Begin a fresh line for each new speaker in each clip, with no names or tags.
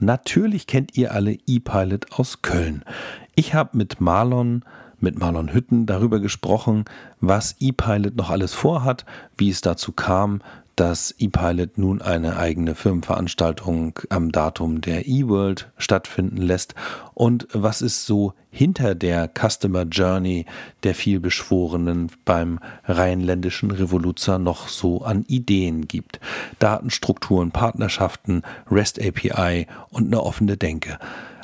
natürlich kennt ihr alle ePilot aus Köln. Ich habe mit Marlon mit Marlon Hütten darüber gesprochen, was ePilot noch alles vorhat, wie es dazu kam, dass ePilot nun eine eigene Firmenveranstaltung am Datum der eWorld stattfinden lässt und was es so hinter der Customer Journey der vielbeschworenen beim rheinländischen Revoluzer noch so an Ideen gibt. Datenstrukturen, Partnerschaften, REST API und eine offene Denke.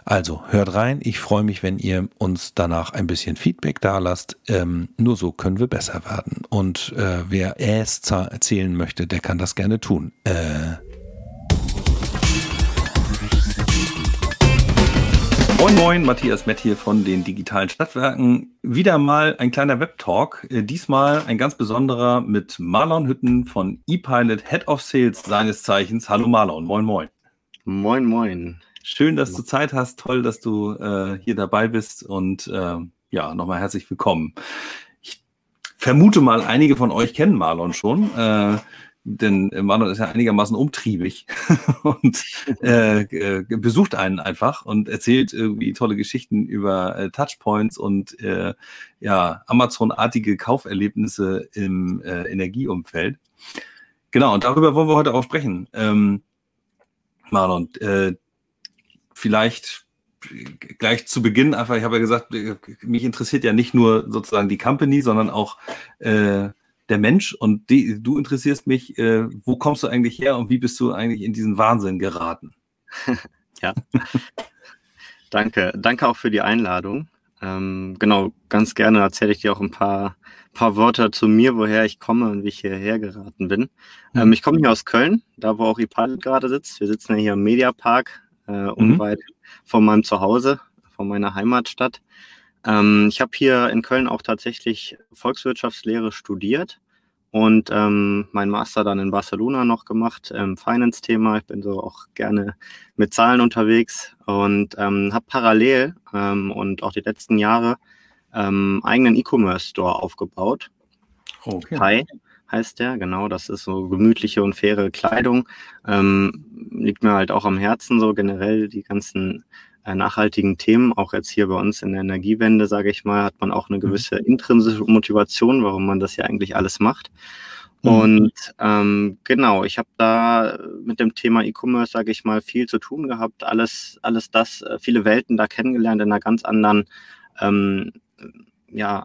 Also hört rein. Ich freue mich, wenn ihr uns danach ein bisschen Feedback da lasst. Ähm, nur so können wir besser werden. Und äh, wer es erzählen möchte, der kann das gerne tun. Äh. Moin Moin, Matthias Mett hier von den digitalen Stadtwerken. Wieder mal ein kleiner Web-Talk. Äh, diesmal ein ganz besonderer mit Marlon Hütten von ePilot, Head of Sales seines Zeichens. Hallo Marlon, moin moin.
Moin moin.
Schön, dass du Zeit hast. Toll, dass du äh, hier dabei bist. Und äh, ja, nochmal herzlich willkommen. Ich vermute mal, einige von euch kennen Marlon schon. Äh, denn Marlon ist ja einigermaßen umtriebig und äh, äh, besucht einen einfach und erzählt irgendwie tolle Geschichten über äh, Touchpoints und äh, ja, Amazon-artige Kauferlebnisse im äh, Energieumfeld. Genau, und darüber wollen wir heute auch sprechen. Ähm, Marlon, äh, vielleicht gleich zu Beginn einfach, ich habe ja gesagt, mich interessiert ja nicht nur sozusagen die Company, sondern auch äh, der Mensch und die, du interessierst mich, äh, wo kommst du eigentlich her und wie bist du eigentlich in diesen Wahnsinn geraten?
ja. Danke. Danke auch für die Einladung. Ähm, genau, ganz gerne erzähle ich dir auch ein paar, paar Worte zu mir, woher ich komme und wie ich hierher geraten bin. Mhm. Ähm, ich komme hier aus Köln, da wo auch Ipal gerade sitzt. Wir sitzen ja hier im Mediapark äh, mhm. unweit von meinem Zuhause, von meiner Heimatstadt. Ähm, ich habe hier in Köln auch tatsächlich Volkswirtschaftslehre studiert und ähm, mein Master dann in Barcelona noch gemacht im Finance-Thema. Ich bin so auch gerne mit Zahlen unterwegs und ähm, habe parallel ähm, und auch die letzten Jahre ähm, eigenen E-Commerce-Store aufgebaut. Okay. Hi heißt der, genau. Das ist so gemütliche und faire Kleidung. Ähm, liegt mir halt auch am Herzen, so generell die ganzen äh, nachhaltigen Themen. Auch jetzt hier bei uns in der Energiewende, sage ich mal, hat man auch eine mhm. gewisse intrinsische Motivation, warum man das ja eigentlich alles macht. Mhm. Und ähm, genau, ich habe da mit dem Thema E-Commerce, sage ich mal, viel zu tun gehabt. Alles, alles das, äh, viele Welten da kennengelernt in einer ganz anderen ähm, ja,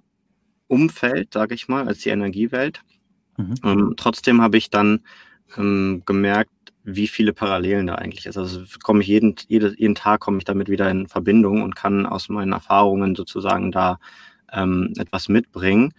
Umfeld, sage ich mal, als die Energiewelt. Mhm. Ähm, trotzdem habe ich dann ähm, gemerkt, wie viele Parallelen da eigentlich ist. Also komme ich jeden, jede, jeden Tag komme ich damit wieder in Verbindung und kann aus meinen Erfahrungen sozusagen da ähm, etwas mitbringen.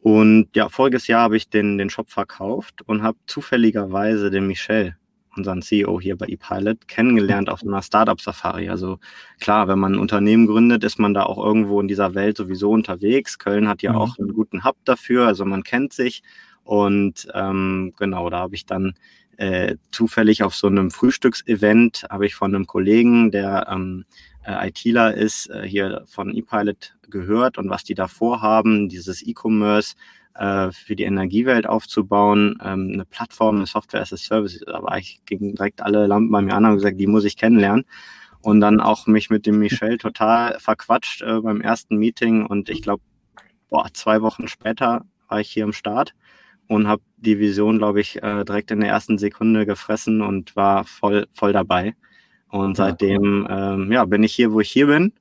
Und ja, voriges Jahr habe ich den, den Shop verkauft und habe zufälligerweise den Michel, unseren CEO hier bei ePilot, kennengelernt auf einer Startup-Safari. Also klar, wenn man ein Unternehmen gründet, ist man da auch irgendwo in dieser Welt sowieso unterwegs. Köln hat ja mhm. auch einen guten Hub dafür, also man kennt sich und ähm, genau, da habe ich dann äh, zufällig auf so einem Frühstücksevent, habe ich von einem Kollegen, der ähm, äh, ITler ist, äh, hier von ePilot gehört und was die da vorhaben, dieses E-Commerce äh, für die Energiewelt aufzubauen, ähm, eine Plattform, eine Software as a Service. Da war ich gegen direkt alle Lampen bei mir an und gesagt, die muss ich kennenlernen. Und dann auch mich mit dem Michel total verquatscht äh, beim ersten Meeting und ich glaube, zwei Wochen später war ich hier im Start und habe die Vision, glaube ich, äh, direkt in der ersten Sekunde gefressen und war voll, voll dabei. Und seitdem ähm, ja, bin ich hier, wo ich hier bin.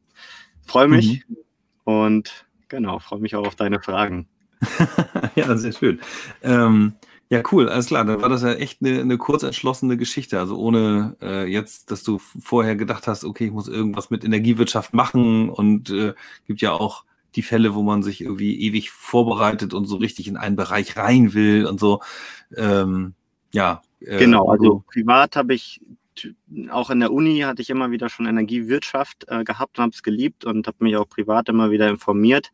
Freue mich mhm. und genau, freue mich auch auf deine Fragen.
ja, sehr schön. Ähm, ja, cool, alles klar. Dann war das ja echt eine, eine kurz entschlossene Geschichte. Also ohne äh, jetzt, dass du vorher gedacht hast, okay, ich muss irgendwas mit Energiewirtschaft machen und äh, gibt ja auch die Fälle, wo man sich irgendwie ewig vorbereitet und so richtig in einen Bereich rein will und so. Ähm, ja.
Äh, genau, also privat habe ich auch in der Uni hatte ich immer wieder schon Energiewirtschaft äh, gehabt und habe es geliebt und habe mich auch privat immer wieder informiert.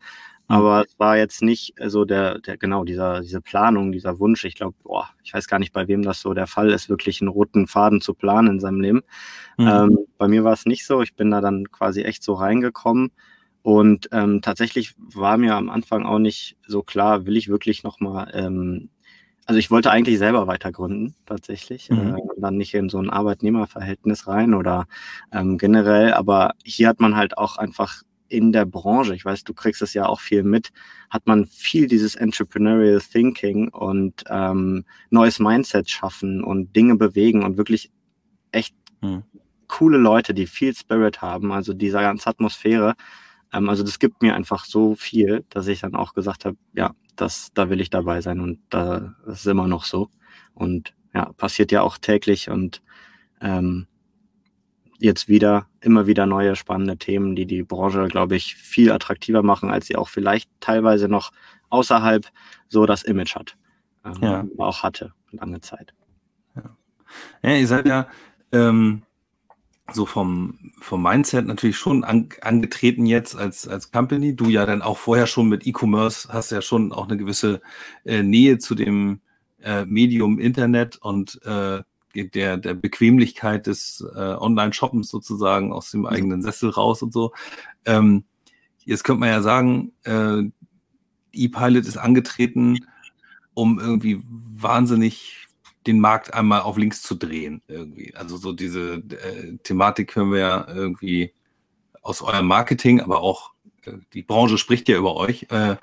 Mhm. Aber es war jetzt nicht so der, der genau dieser, diese Planung, dieser Wunsch. Ich glaube, boah, ich weiß gar nicht, bei wem das so der Fall ist, wirklich einen roten Faden zu planen in seinem Leben. Mhm. Ähm, bei mir war es nicht so. Ich bin da dann quasi echt so reingekommen und ähm, tatsächlich war mir am Anfang auch nicht so klar, will ich wirklich nochmal ähm, also ich wollte eigentlich selber weiter gründen, tatsächlich. Mhm. Äh, dann nicht in so ein Arbeitnehmerverhältnis rein oder ähm, generell, aber hier hat man halt auch einfach in der Branche, ich weiß, du kriegst es ja auch viel mit, hat man viel dieses Entrepreneurial Thinking und ähm, neues Mindset schaffen und Dinge bewegen und wirklich echt mhm. coole Leute, die viel Spirit haben, also dieser ganze Atmosphäre. Ähm, also das gibt mir einfach so viel, dass ich dann auch gesagt habe, ja, das, da will ich dabei sein und da, das ist immer noch so. Und ja, passiert ja auch täglich und ähm, jetzt wieder, immer wieder neue spannende Themen, die die Branche, glaube ich, viel attraktiver machen, als sie auch vielleicht teilweise noch außerhalb so das Image hat. Ähm, ja. Auch hatte, lange Zeit.
Ja, ja ihr seid ja ähm, so vom, vom Mindset natürlich schon an, angetreten jetzt als, als Company. Du ja dann auch vorher schon mit E-Commerce hast ja schon auch eine gewisse äh, Nähe zu dem äh, Medium Internet und äh, der, der Bequemlichkeit des äh, Online-Shoppens sozusagen aus dem eigenen Sessel raus und so. Ähm, jetzt könnte man ja sagen, äh, E-Pilot ist angetreten, um irgendwie wahnsinnig den Markt einmal auf links zu drehen. Irgendwie. Also so diese äh, Thematik hören wir ja irgendwie aus eurem Marketing, aber auch äh, die Branche spricht ja über euch. Äh,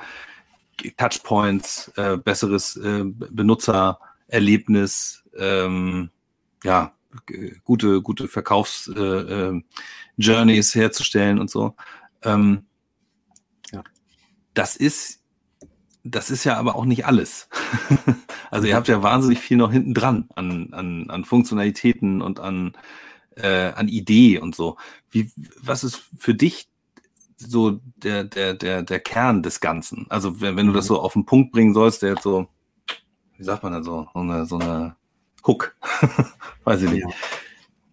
Touchpoints, äh, besseres äh, Benutzererlebnis, ähm, ja, gute, gute Verkaufs-Journeys äh, äh, herzustellen und so. Ähm, ja. Das ist das ist ja aber auch nicht alles. also ihr habt ja wahnsinnig viel noch hinten dran an, an, an Funktionalitäten und an, äh, an Idee und so. Wie, was ist für dich so der, der, der, der Kern des Ganzen? Also wenn, wenn du das mhm. so auf den Punkt bringen sollst, der jetzt so, wie sagt man dann so, so eine, so eine Hook, weiß ich nicht.
Ja.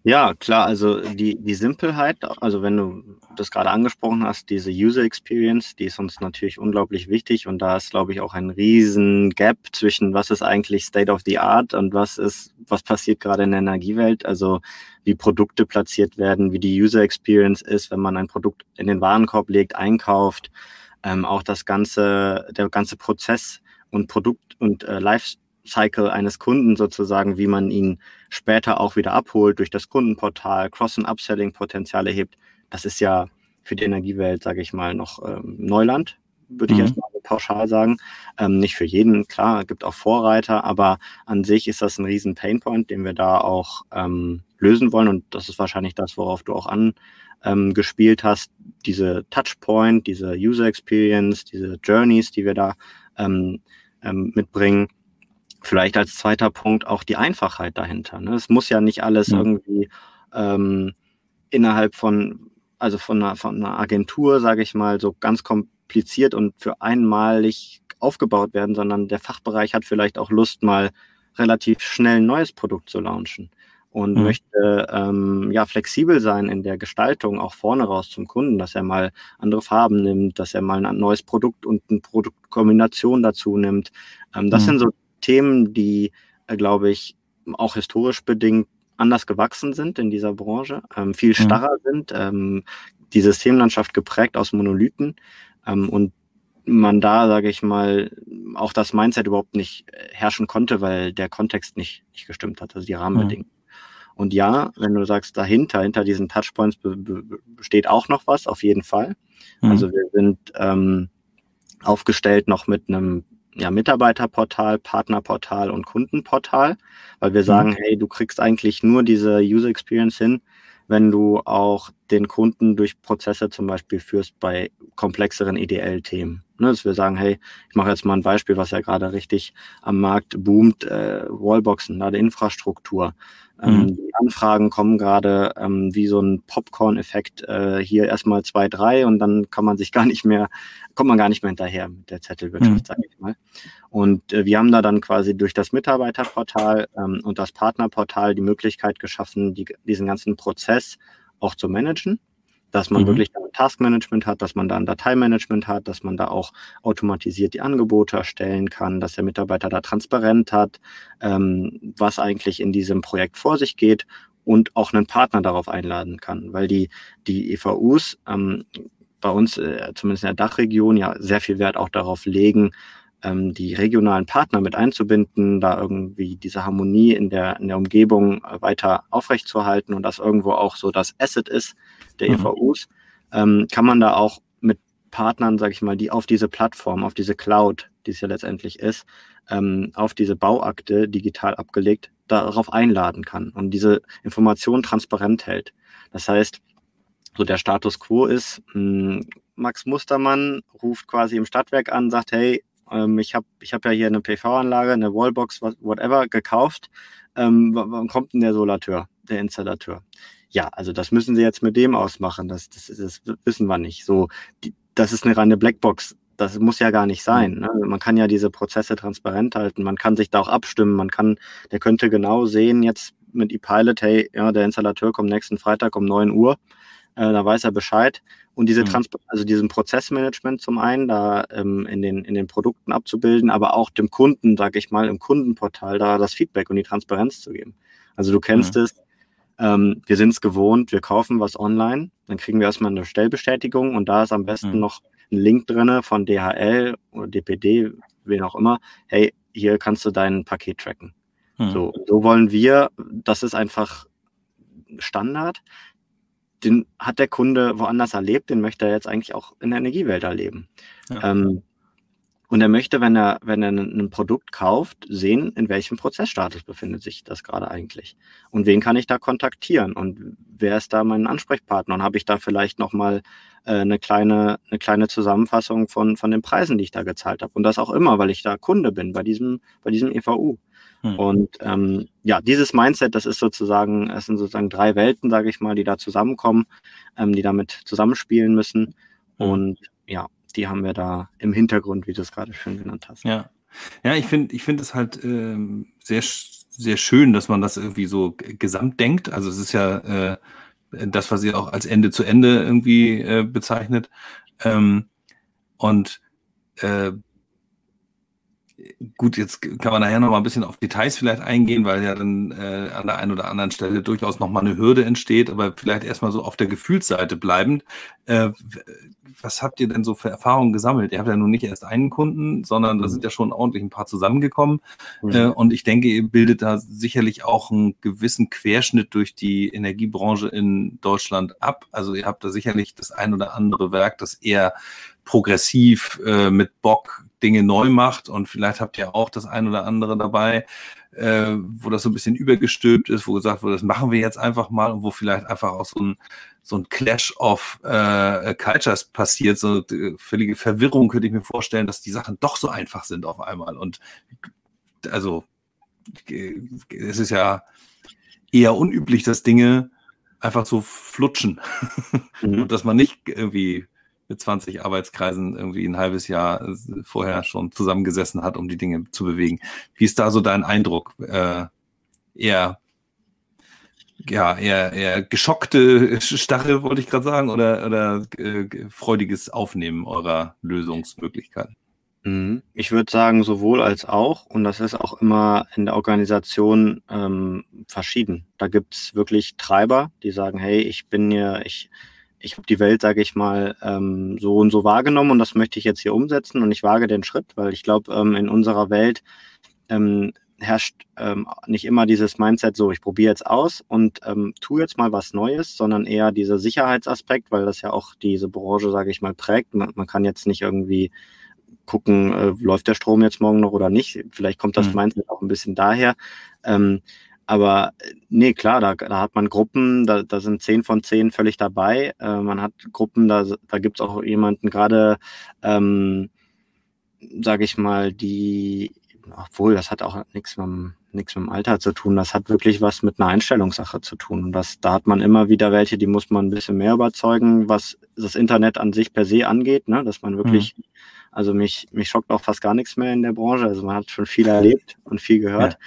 Ja, klar, also die, die Simpelheit, also wenn du das gerade angesprochen hast, diese User Experience, die ist uns natürlich unglaublich wichtig und da ist, glaube ich, auch ein riesen Gap zwischen was ist eigentlich State of the Art und was ist, was passiert gerade in der Energiewelt, also wie Produkte platziert werden, wie die User Experience ist, wenn man ein Produkt in den Warenkorb legt, einkauft, ähm, auch das ganze, der ganze Prozess und Produkt und äh, Life Cycle eines Kunden sozusagen, wie man ihn später auch wieder abholt durch das Kundenportal, Cross- und Upselling-Potenziale hebt. Das ist ja für die Energiewelt, sage ich mal, noch ähm, Neuland, würde mhm. ich erstmal pauschal sagen. Ähm, nicht für jeden, klar, gibt auch Vorreiter, aber an sich ist das ein riesen Painpoint, den wir da auch ähm, lösen wollen. Und das ist wahrscheinlich das, worauf du auch angespielt ähm, hast. Diese Touchpoint, diese User Experience, diese Journeys, die wir da ähm, ähm, mitbringen vielleicht als zweiter Punkt auch die Einfachheit dahinter. Ne? Es muss ja nicht alles ja. irgendwie ähm, innerhalb von, also von einer, von einer Agentur, sage ich mal, so ganz kompliziert und für einmalig aufgebaut werden, sondern der Fachbereich hat vielleicht auch Lust, mal relativ schnell ein neues Produkt zu launchen und mhm. möchte ähm, ja flexibel sein in der Gestaltung, auch vorne raus zum Kunden, dass er mal andere Farben nimmt, dass er mal ein neues Produkt und eine Produktkombination dazu nimmt. Ähm, das mhm. sind so Themen, die, äh, glaube ich, auch historisch bedingt anders gewachsen sind in dieser Branche, ähm, viel mhm. starrer mhm. sind, ähm, die Systemlandschaft geprägt aus Monolithen ähm, und man da, sage ich mal, auch das Mindset überhaupt nicht äh, herrschen konnte, weil der Kontext nicht, nicht gestimmt hat, also die Rahmenbedingungen. Mhm. Und ja, wenn du sagst, dahinter, hinter diesen Touchpoints be be besteht auch noch was, auf jeden Fall. Mhm. Also wir sind ähm, aufgestellt noch mit einem ja, Mitarbeiterportal, Partnerportal und Kundenportal, weil wir mhm. sagen, mhm. hey, du kriegst eigentlich nur diese User Experience hin, wenn du auch den Kunden durch Prozesse zum Beispiel führst bei komplexeren EDL-Themen. Ne, dass wir sagen, hey, ich mache jetzt mal ein Beispiel, was ja gerade richtig am Markt boomt, äh, Wallboxen, Ladeinfrastruktur. Ähm, mhm. Die Anfragen kommen gerade ähm, wie so ein Popcorn-Effekt äh, hier erstmal zwei, drei und dann kann man sich gar nicht mehr, kommt man gar nicht mehr hinterher mit der Zettelwirtschaft, mhm. sage ich mal. Und äh, wir haben da dann quasi durch das Mitarbeiterportal ähm, und das Partnerportal die Möglichkeit geschaffen, die, diesen ganzen Prozess auch zu managen dass man mhm. wirklich Taskmanagement hat, dass man da ein Dateimanagement hat, dass man da auch automatisiert die Angebote erstellen kann, dass der Mitarbeiter da transparent hat, ähm, was eigentlich in diesem Projekt vor sich geht und auch einen Partner darauf einladen kann, weil die, die EVUs ähm, bei uns, äh, zumindest in der Dachregion, ja sehr viel Wert auch darauf legen, ähm, die regionalen Partner mit einzubinden, da irgendwie diese Harmonie in der, in der Umgebung äh, weiter aufrechtzuerhalten und das irgendwo auch so das Asset ist der mhm. EVUs, ähm, kann man da auch mit Partnern, sage ich mal, die auf diese Plattform, auf diese Cloud, die es ja letztendlich ist, ähm, auf diese Bauakte digital abgelegt, darauf einladen kann und diese Information transparent hält. Das heißt, so der Status quo ist, hm, Max Mustermann ruft quasi im Stadtwerk an, sagt, hey, ähm, ich habe ich hab ja hier eine PV-Anlage, eine Wallbox, whatever, gekauft. Ähm, wann kommt denn der Solateur, der Installateur? Ja, also das müssen Sie jetzt mit dem ausmachen. Das, das, das wissen wir nicht. So, die, das ist eine reine Blackbox. Das muss ja gar nicht sein. Ne? Man kann ja diese Prozesse transparent halten. Man kann sich da auch abstimmen. Man kann, der könnte genau sehen jetzt mit ePilot, hey, ja, der Installateur kommt nächsten Freitag um 9 Uhr. Äh, da weiß er Bescheid. Und diese mhm. Trans also diesen Prozessmanagement zum einen da ähm, in, den, in den Produkten abzubilden, aber auch dem Kunden, sage ich mal, im Kundenportal da das Feedback und die Transparenz zu geben. Also du kennst mhm. es, ähm, wir sind es gewohnt, wir kaufen was online, dann kriegen wir erstmal eine Stellbestätigung und da ist am besten mhm. noch ein Link drin von DHL oder DPD, wen auch immer. Hey, hier kannst du dein Paket tracken. Mhm. So, so wollen wir, das ist einfach Standard den hat der Kunde woanders erlebt, den möchte er jetzt eigentlich auch in der Energiewelt erleben. Ja. Ähm, und er möchte, wenn er, wenn er ein Produkt kauft, sehen, in welchem Prozessstatus befindet sich das gerade eigentlich. Und wen kann ich da kontaktieren? Und wer ist da mein Ansprechpartner? Und habe ich da vielleicht nochmal äh, eine, kleine, eine kleine Zusammenfassung von, von den Preisen, die ich da gezahlt habe? Und das auch immer, weil ich da Kunde bin bei diesem, bei diesem EVU. Hm. Und ähm, ja, dieses Mindset, das ist sozusagen, es sind sozusagen drei Welten, sage ich mal, die da zusammenkommen, ähm, die damit zusammenspielen müssen. Hm. Und ja, die haben wir da im Hintergrund, wie du es gerade schön genannt hast.
Ja, ja ich finde ich finde es halt ähm, sehr, sehr schön, dass man das irgendwie so gesamt denkt. Also es ist ja äh, das, was ihr auch als Ende zu Ende irgendwie äh, bezeichnet. Ähm, und äh, gut, jetzt kann man nachher noch mal ein bisschen auf Details vielleicht eingehen, weil ja dann äh, an der einen oder anderen Stelle durchaus noch mal eine Hürde entsteht, aber vielleicht erstmal so auf der Gefühlsseite bleibend. Äh, was habt ihr denn so für Erfahrungen gesammelt? Ihr habt ja nun nicht erst einen Kunden, sondern da mhm. sind ja schon ordentlich ein paar zusammengekommen. Mhm. Äh, und ich denke, ihr bildet da sicherlich auch einen gewissen Querschnitt durch die Energiebranche in Deutschland ab. Also ihr habt da sicherlich das ein oder andere Werk, das eher progressiv äh, mit Bock Dinge neu macht und vielleicht habt ihr auch das ein oder andere dabei, äh, wo das so ein bisschen übergestülpt ist, wo gesagt wurde, das machen wir jetzt einfach mal und wo vielleicht einfach auch so ein, so ein Clash of äh, Cultures passiert, so äh, völlige Verwirrung könnte ich mir vorstellen, dass die Sachen doch so einfach sind auf einmal. Und also es ist ja eher unüblich, dass Dinge einfach so flutschen. Mhm. und dass man nicht irgendwie mit 20 Arbeitskreisen irgendwie ein halbes Jahr äh, vorher schon zusammengesessen hat, um die Dinge zu bewegen. Wie ist da so dein Eindruck? Äh, eher, ja, eher, eher geschockte Stachel, wollte ich gerade sagen, oder, oder äh, freudiges Aufnehmen eurer Lösungsmöglichkeiten?
Mhm. Ich würde sagen, sowohl als auch. Und das ist auch immer in der Organisation ähm, verschieden. Da gibt es wirklich Treiber, die sagen, hey, ich bin hier, ich, ich habe die Welt, sage ich mal, ähm, so und so wahrgenommen und das möchte ich jetzt hier umsetzen und ich wage den Schritt, weil ich glaube, ähm, in unserer Welt ähm, herrscht ähm, nicht immer dieses Mindset so, ich probiere jetzt aus und ähm, tu jetzt mal was Neues, sondern eher dieser Sicherheitsaspekt, weil das ja auch diese Branche, sage ich mal, prägt. Man, man kann jetzt nicht irgendwie gucken, äh, läuft der Strom jetzt morgen noch oder nicht. Vielleicht kommt das mhm. Mindset auch ein bisschen daher. Ähm, aber äh, nee, klar, da, da hat man Gruppen, da, da sind zehn von zehn völlig dabei. Äh, man hat Gruppen, da, da gibt es auch jemanden gerade, ähm, sage ich mal, die, obwohl, das hat auch nichts mit, nichts mit dem Alter zu tun, das hat wirklich was mit einer Einstellungssache zu tun. Und das, da hat man immer wieder welche, die muss man ein bisschen mehr überzeugen, was das Internet an sich per se angeht, ne? dass man wirklich, mhm. also mich, mich schockt auch fast gar nichts mehr in der Branche. Also man hat schon viel erlebt und viel gehört. Ja.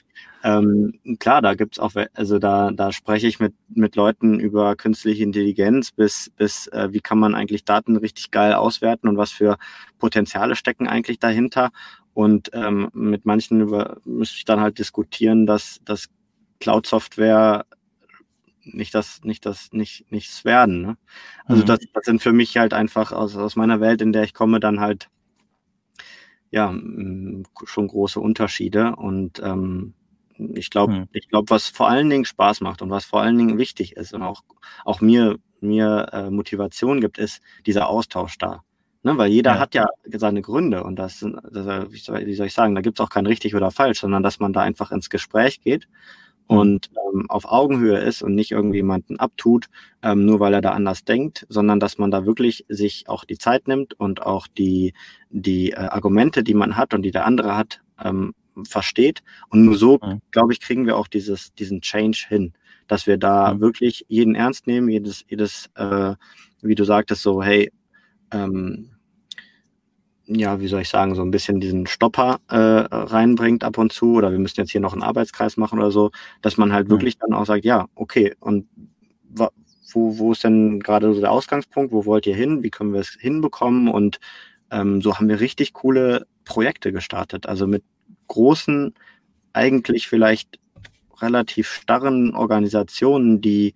Ähm, klar, da gibt's auch, also da, da spreche ich mit, mit Leuten über künstliche Intelligenz bis, bis äh, wie kann man eigentlich Daten richtig geil auswerten und was für Potenziale stecken eigentlich dahinter. Und ähm, mit manchen über, müsste ich dann halt diskutieren, dass, dass Cloud-Software nicht das, nicht das, nicht, nichts werden. Ne? Also mhm. das, das sind für mich halt einfach aus, aus meiner Welt, in der ich komme, dann halt ja schon große Unterschiede und ähm, ich glaube, hm. ich glaube, was vor allen Dingen Spaß macht und was vor allen Dingen wichtig ist und auch, auch mir, mir äh, Motivation gibt, ist dieser Austausch da. Ne, weil jeder ja. hat ja seine Gründe und das, das wie, soll, wie soll ich sagen, da gibt es auch kein richtig oder falsch, sondern dass man da einfach ins Gespräch geht hm. und ähm, auf Augenhöhe ist und nicht irgendwie jemanden abtut, ähm, nur weil er da anders denkt, sondern dass man da wirklich sich auch die Zeit nimmt und auch die, die äh, Argumente, die man hat und die der andere hat, ähm, versteht. Und nur so, mhm. glaube ich, kriegen wir auch dieses, diesen Change hin, dass wir da mhm. wirklich jeden ernst nehmen, jedes, jedes, äh, wie du sagtest, so, hey, ähm, ja, wie soll ich sagen, so ein bisschen diesen Stopper äh, reinbringt ab und zu oder wir müssen jetzt hier noch einen Arbeitskreis machen oder so, dass man halt mhm. wirklich dann auch sagt, ja, okay, und wo, wo ist denn gerade so der Ausgangspunkt, wo wollt ihr hin, wie können wir es hinbekommen und ähm, so haben wir richtig coole Projekte gestartet, also mit großen, eigentlich vielleicht relativ starren Organisationen, die,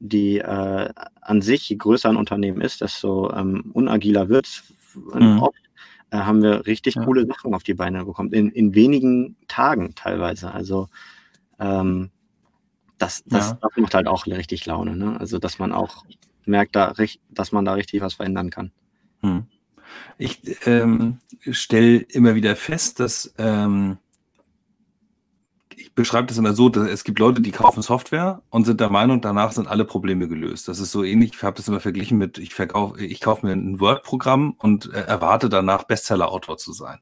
die äh, an sich, je größer ein Unternehmen ist, desto ähm, unagiler wird es. Mhm. Äh, haben wir richtig ja. coole Sachen auf die Beine bekommen, in, in wenigen Tagen teilweise. Also ähm, das, das, ja. das, macht halt auch richtig Laune. Ne? Also dass man auch merkt, da, dass man da richtig was verändern kann.
Mhm. Ich ähm, stelle immer wieder fest, dass ähm, ich beschreibe das immer so, dass es gibt Leute, die kaufen Software und sind der Meinung, danach sind alle Probleme gelöst. Das ist so ähnlich, ich habe das immer verglichen mit, ich, verkauf, ich kaufe mir ein Word-Programm und äh, erwarte danach Bestseller-Autor zu sein.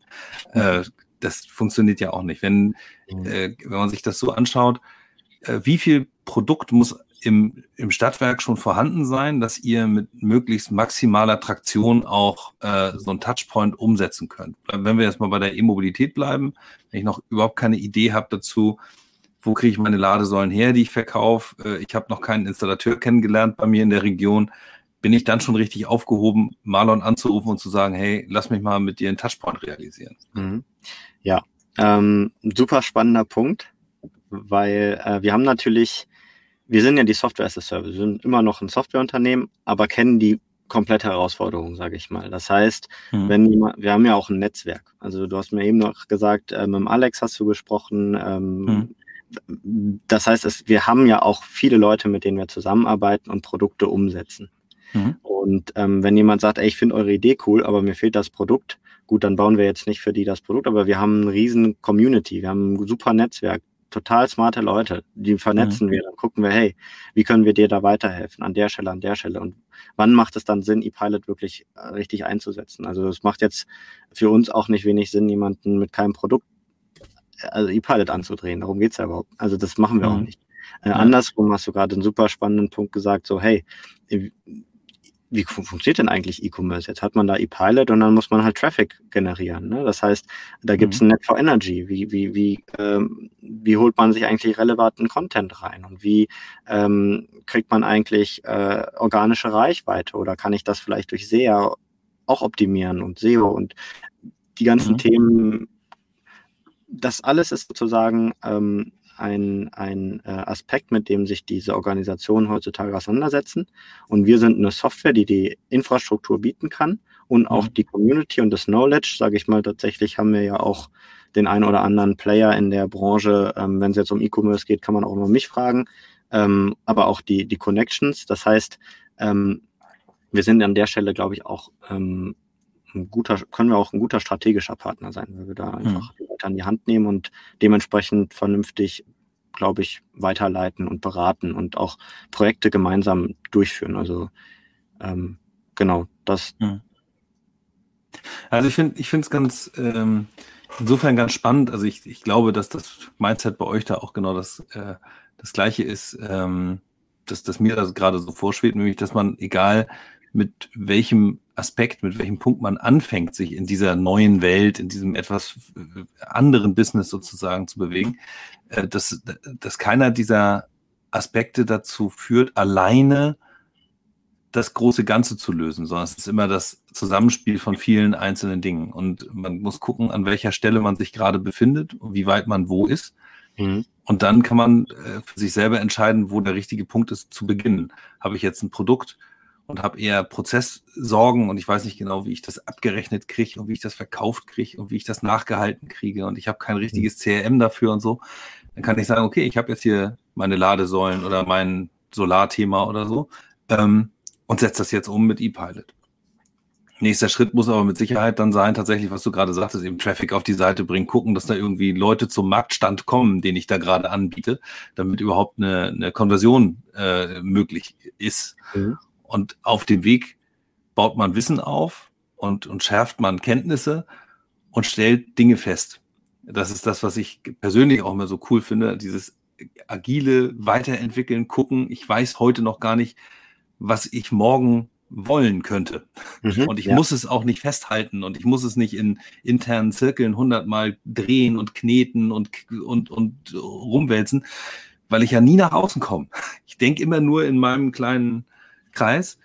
Äh, das funktioniert ja auch nicht. Wenn, mhm. äh, wenn man sich das so anschaut, äh, wie viel Produkt muss im, im Stadtwerk schon vorhanden sein, dass ihr mit möglichst maximaler Traktion auch äh, so ein Touchpoint umsetzen könnt. Wenn wir jetzt mal bei der E-Mobilität bleiben, wenn ich noch überhaupt keine Idee habe dazu, wo kriege ich meine Ladesäulen her, die ich verkaufe, äh, ich habe noch keinen Installateur kennengelernt bei mir in der Region, bin ich dann schon richtig aufgehoben, Marlon anzurufen und zu sagen, hey, lass mich mal mit dir einen Touchpoint realisieren. Mhm.
Ja, ähm, super spannender Punkt, weil äh, wir haben natürlich wir sind ja die Software as a Service, wir sind immer noch ein Softwareunternehmen, aber kennen die komplette Herausforderung, sage ich mal. Das heißt, mhm. wenn wir haben ja auch ein Netzwerk. Also du hast mir eben noch gesagt, äh, mit Alex hast du gesprochen. Ähm, mhm. Das heißt, es, wir haben ja auch viele Leute, mit denen wir zusammenarbeiten und Produkte umsetzen. Mhm. Und ähm, wenn jemand sagt, ey, ich finde eure Idee cool, aber mir fehlt das Produkt, gut, dann bauen wir jetzt nicht für die das Produkt, aber wir haben eine riesen Community, wir haben ein super Netzwerk total smarte Leute, die vernetzen mhm. wir, dann gucken wir, hey, wie können wir dir da weiterhelfen, an der Stelle, an der Stelle und wann macht es dann Sinn, ePilot wirklich äh, richtig einzusetzen? Also es macht jetzt für uns auch nicht wenig Sinn, jemanden mit keinem Produkt, also ePilot anzudrehen, darum geht's ja überhaupt. Also das machen wir mhm. auch nicht. Äh, ja. Andersrum hast du gerade einen super spannenden Punkt gesagt, so hey, wie funktioniert denn eigentlich E-Commerce? Jetzt hat man da E-Pilot und dann muss man halt Traffic generieren. Ne? Das heißt, da gibt es mhm. ein Net for Energy. Wie, wie, wie, ähm, wie holt man sich eigentlich relevanten Content rein? Und wie ähm, kriegt man eigentlich äh, organische Reichweite? Oder kann ich das vielleicht durch SEA auch optimieren und SEO und die ganzen mhm. Themen? Das alles ist sozusagen ähm, ein, ein äh, Aspekt, mit dem sich diese Organisationen heutzutage auseinandersetzen. Und wir sind eine Software, die die Infrastruktur bieten kann und auch mhm. die Community und das Knowledge, sage ich mal, tatsächlich haben wir ja auch den einen oder anderen Player in der Branche. Ähm, Wenn es jetzt um E-Commerce geht, kann man auch nur mich fragen, ähm, aber auch die, die Connections. Das heißt, ähm, wir sind an der Stelle, glaube ich, auch ähm, ein guter, können wir auch ein guter strategischer Partner sein, weil wir da einfach mhm. die Leute an die Hand nehmen und dementsprechend vernünftig, glaube ich, weiterleiten und beraten und auch Projekte gemeinsam durchführen. Also ähm, genau, das. Mhm.
Also ich finde, ich finde es ganz ähm, insofern ganz spannend. Also ich, ich glaube, dass das Mindset bei euch da auch genau das, äh, das gleiche ist, ähm, dass, dass mir das gerade so vorschwebt, nämlich dass man, egal mit welchem Aspekt, mit welchem Punkt man anfängt, sich in dieser neuen Welt, in diesem etwas äh, anderen Business sozusagen zu bewegen, äh, dass, dass keiner dieser Aspekte dazu führt, alleine das große Ganze zu lösen, sondern es ist immer das Zusammenspiel von vielen einzelnen Dingen. Und man muss gucken, an welcher Stelle man sich gerade befindet und wie weit man wo ist. Mhm. Und dann kann man äh, für sich selber entscheiden, wo der richtige Punkt ist zu beginnen. Habe ich jetzt ein Produkt, und habe eher Prozesssorgen und ich weiß nicht genau, wie ich das abgerechnet kriege und wie ich das verkauft kriege und wie ich das nachgehalten kriege und ich habe kein richtiges CRM dafür und so, dann kann ich sagen, okay, ich habe jetzt hier meine Ladesäulen oder mein Solarthema oder so ähm, und setze das jetzt um mit ePilot. Nächster Schritt muss aber mit Sicherheit dann sein, tatsächlich, was du gerade sagtest, eben Traffic auf die Seite bringen, gucken, dass da irgendwie Leute zum Marktstand kommen, den ich da gerade anbiete, damit überhaupt eine, eine Konversion äh, möglich ist. Mhm. Und auf dem Weg baut man Wissen auf und, und schärft man Kenntnisse und stellt Dinge fest. Das ist das, was ich persönlich auch immer so cool finde, dieses agile Weiterentwickeln, gucken. Ich weiß heute noch gar nicht, was ich morgen wollen könnte. Mhm, und ich ja. muss es auch nicht festhalten und ich muss es nicht in internen Zirkeln hundertmal drehen und kneten und, und, und rumwälzen, weil ich ja nie nach außen komme. Ich denke immer nur in meinem kleinen Kreis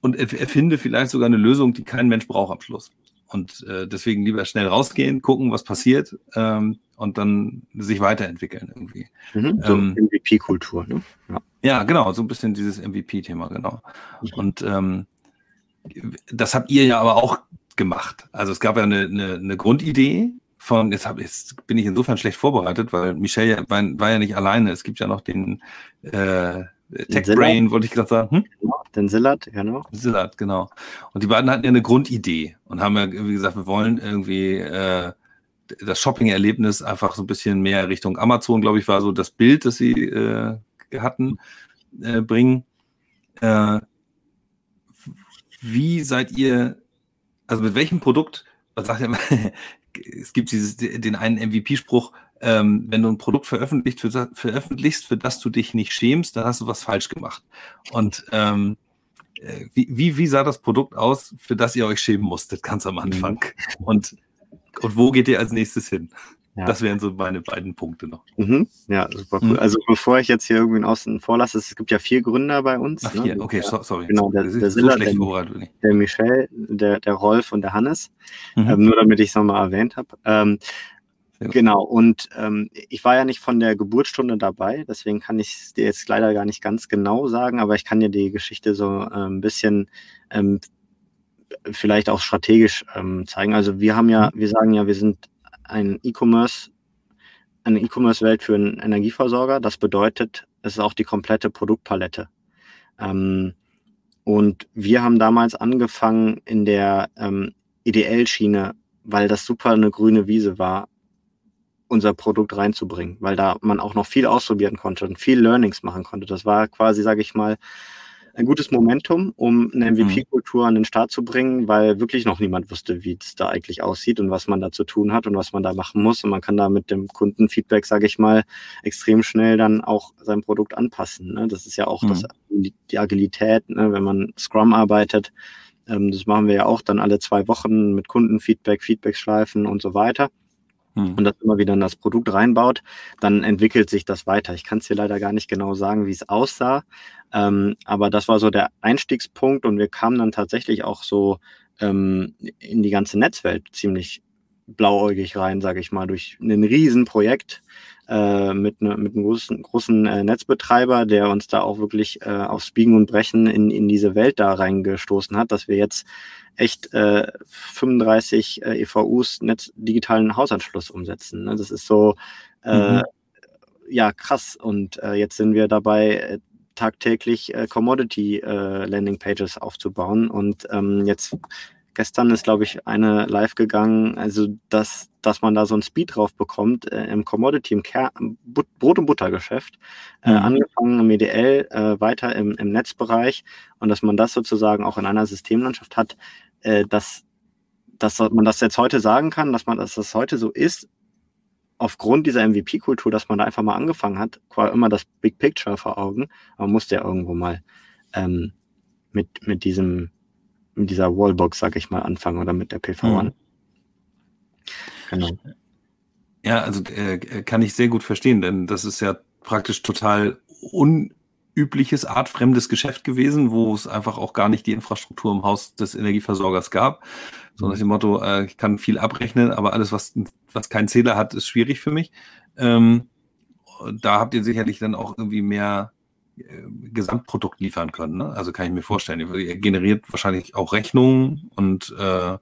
und erfinde vielleicht sogar eine Lösung, die kein Mensch braucht am Schluss. Und äh, deswegen lieber schnell rausgehen, gucken, was passiert ähm, und dann sich weiterentwickeln irgendwie.
Mhm, so ähm, MVP-Kultur, ne?
Ja. ja. genau, so ein bisschen dieses MVP-Thema, genau. Mhm. Und ähm, das habt ihr ja aber auch gemacht. Also es gab ja eine, eine, eine Grundidee von, jetzt, hab, jetzt bin ich insofern schlecht vorbereitet, weil Michelle war, war ja nicht alleine. Es gibt ja noch den äh, Tech Brain, wollte ich gerade sagen. Hm?
Genau, den Zillard, genau.
Zillard, genau. Und die beiden hatten ja eine Grundidee und haben ja, wie gesagt, wir wollen irgendwie äh, das Shopping-Erlebnis einfach so ein bisschen mehr Richtung Amazon, glaube ich, war so das Bild, das sie äh, hatten, äh, bringen. Äh, wie seid ihr, also mit welchem Produkt, was sagt ihr, es gibt dieses, den einen MVP-Spruch, ähm, wenn du ein Produkt veröffentlicht, für, veröffentlichst, für das du dich nicht schämst, dann hast du was falsch gemacht. Und ähm, äh, wie, wie, wie sah das Produkt aus, für das ihr euch schämen musstet, ganz am Anfang? Mhm. Und, und wo geht ihr als nächstes hin? Ja. Das wären so meine beiden Punkte noch.
Mhm. Ja, super cool. Mhm. Also bevor ich jetzt hier irgendwie außen vorlasse, es gibt ja vier Gründer bei uns.
Ach, vier, ne? okay, so, sorry.
Genau, der, der, so Silla, der, der Michel, der, der Rolf und der Hannes. Mhm. Ähm, nur damit ich es nochmal erwähnt habe. Ähm, Genau, und ähm, ich war ja nicht von der Geburtsstunde dabei, deswegen kann ich es dir jetzt leider gar nicht ganz genau sagen, aber ich kann dir die Geschichte so ein bisschen ähm, vielleicht auch strategisch ähm, zeigen. Also wir haben ja, mhm. wir sagen ja, wir sind ein E-Commerce, eine E-Commerce-Welt für einen Energieversorger. Das bedeutet, es ist auch die komplette Produktpalette. Ähm, und wir haben damals angefangen in der ähm, EDL-Schiene, weil das super eine grüne Wiese war, unser Produkt reinzubringen, weil da man auch noch viel ausprobieren konnte und viel Learnings machen konnte. Das war quasi, sage ich mal, ein gutes Momentum, um eine MVP-Kultur mhm. an den Start zu bringen, weil wirklich noch niemand wusste, wie es da eigentlich aussieht und was man da zu tun hat und was man da machen muss. Und man kann da mit dem Kundenfeedback, sage ich mal, extrem schnell dann auch sein Produkt anpassen. Ne? Das ist ja auch mhm. das, die Agilität, ne? wenn man Scrum arbeitet. Ähm, das machen wir ja auch dann alle zwei Wochen mit Kundenfeedback, Feedbackschleifen und so weiter. Und das immer wieder in das Produkt reinbaut, dann entwickelt sich das weiter. Ich kann es dir leider gar nicht genau sagen, wie es aussah, ähm, aber das war so der Einstiegspunkt und wir kamen dann tatsächlich auch so ähm, in die ganze Netzwelt ziemlich blauäugig rein, sage ich mal, durch ein Riesenprojekt äh, mit, ne, mit einem großen, großen äh, Netzbetreiber, der uns da auch wirklich äh, aufs Biegen und Brechen in, in diese Welt da reingestoßen hat, dass wir jetzt echt äh, 35 äh, EVUs Netz digitalen Hausanschluss umsetzen. Ne? Das ist so äh, mhm. ja krass. Und äh, jetzt sind wir dabei, äh, tagtäglich äh, Commodity äh, Landing Pages aufzubauen. Und ähm, jetzt gestern ist, glaube ich, eine live gegangen, also dass, dass man da so ein Speed drauf bekommt äh, im Commodity, im Ker But Brot- und Buttergeschäft, äh, mhm. angefangen im EDL, äh, weiter im, im Netzbereich und dass man das sozusagen auch in einer Systemlandschaft hat, äh, dass, dass man das jetzt heute sagen kann, dass man dass das heute so ist, aufgrund dieser MVP-Kultur, dass man da einfach mal angefangen hat, quasi immer das Big Picture vor Augen, aber man musste ja irgendwo mal ähm, mit, mit diesem, mit dieser Wallbox, sag ich mal, anfangen oder mit der PV1. Mhm.
Genau. Ja, also äh, kann ich sehr gut verstehen, denn das ist ja praktisch total un übliches, artfremdes Geschäft gewesen, wo es einfach auch gar nicht die Infrastruktur im Haus des Energieversorgers gab. So nach dem Motto, äh, ich kann viel abrechnen, aber alles, was, was keinen Zähler hat, ist schwierig für mich. Ähm, da habt ihr sicherlich dann auch irgendwie mehr Gesamtprodukt liefern können. Ne? Also kann ich mir vorstellen, ihr generiert wahrscheinlich auch Rechnungen und äh,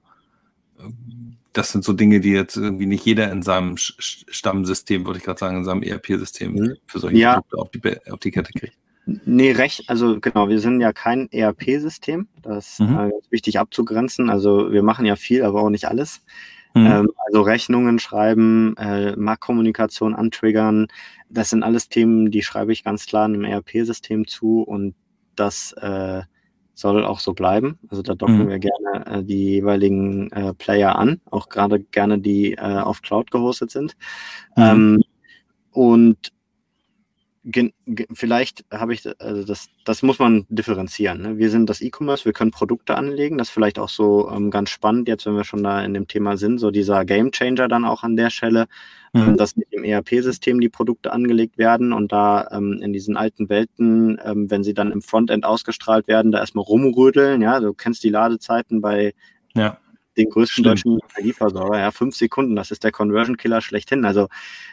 das sind so Dinge, die jetzt irgendwie nicht jeder in seinem Stammsystem, würde ich gerade sagen, in seinem ERP-System mhm. für solche
ja. Produkte auf die, auf die Kette kriegt. Nee, recht, also genau, wir sind ja kein ERP-System. Das mhm. äh, ist wichtig abzugrenzen. Also wir machen ja viel, aber auch nicht alles. Mhm. Ähm, also Rechnungen schreiben, äh, Marktkommunikation antriggern, das sind alles Themen, die schreibe ich ganz klar einem ERP-System zu und das äh, soll auch so bleiben. Also da docken mhm. wir gerne äh, die jeweiligen äh, Player an, auch gerade gerne die äh, auf Cloud gehostet sind. Mhm. Ähm, und vielleicht habe ich, also das, das muss man differenzieren. Ne? Wir sind das E-Commerce, wir können Produkte anlegen. Das ist vielleicht auch so ähm, ganz spannend, jetzt wenn wir schon da in dem Thema sind, so dieser Game Changer dann auch an der Stelle, ähm, mhm. dass mit dem ERP-System die Produkte angelegt werden und da ähm, in diesen alten Welten, ähm, wenn sie dann im Frontend ausgestrahlt werden, da erstmal rumrödeln. Ja, du kennst die Ladezeiten bei ja den größten Stimmt. deutschen Energieversorger. Ja, fünf Sekunden, das ist der Conversion Killer schlechthin. Also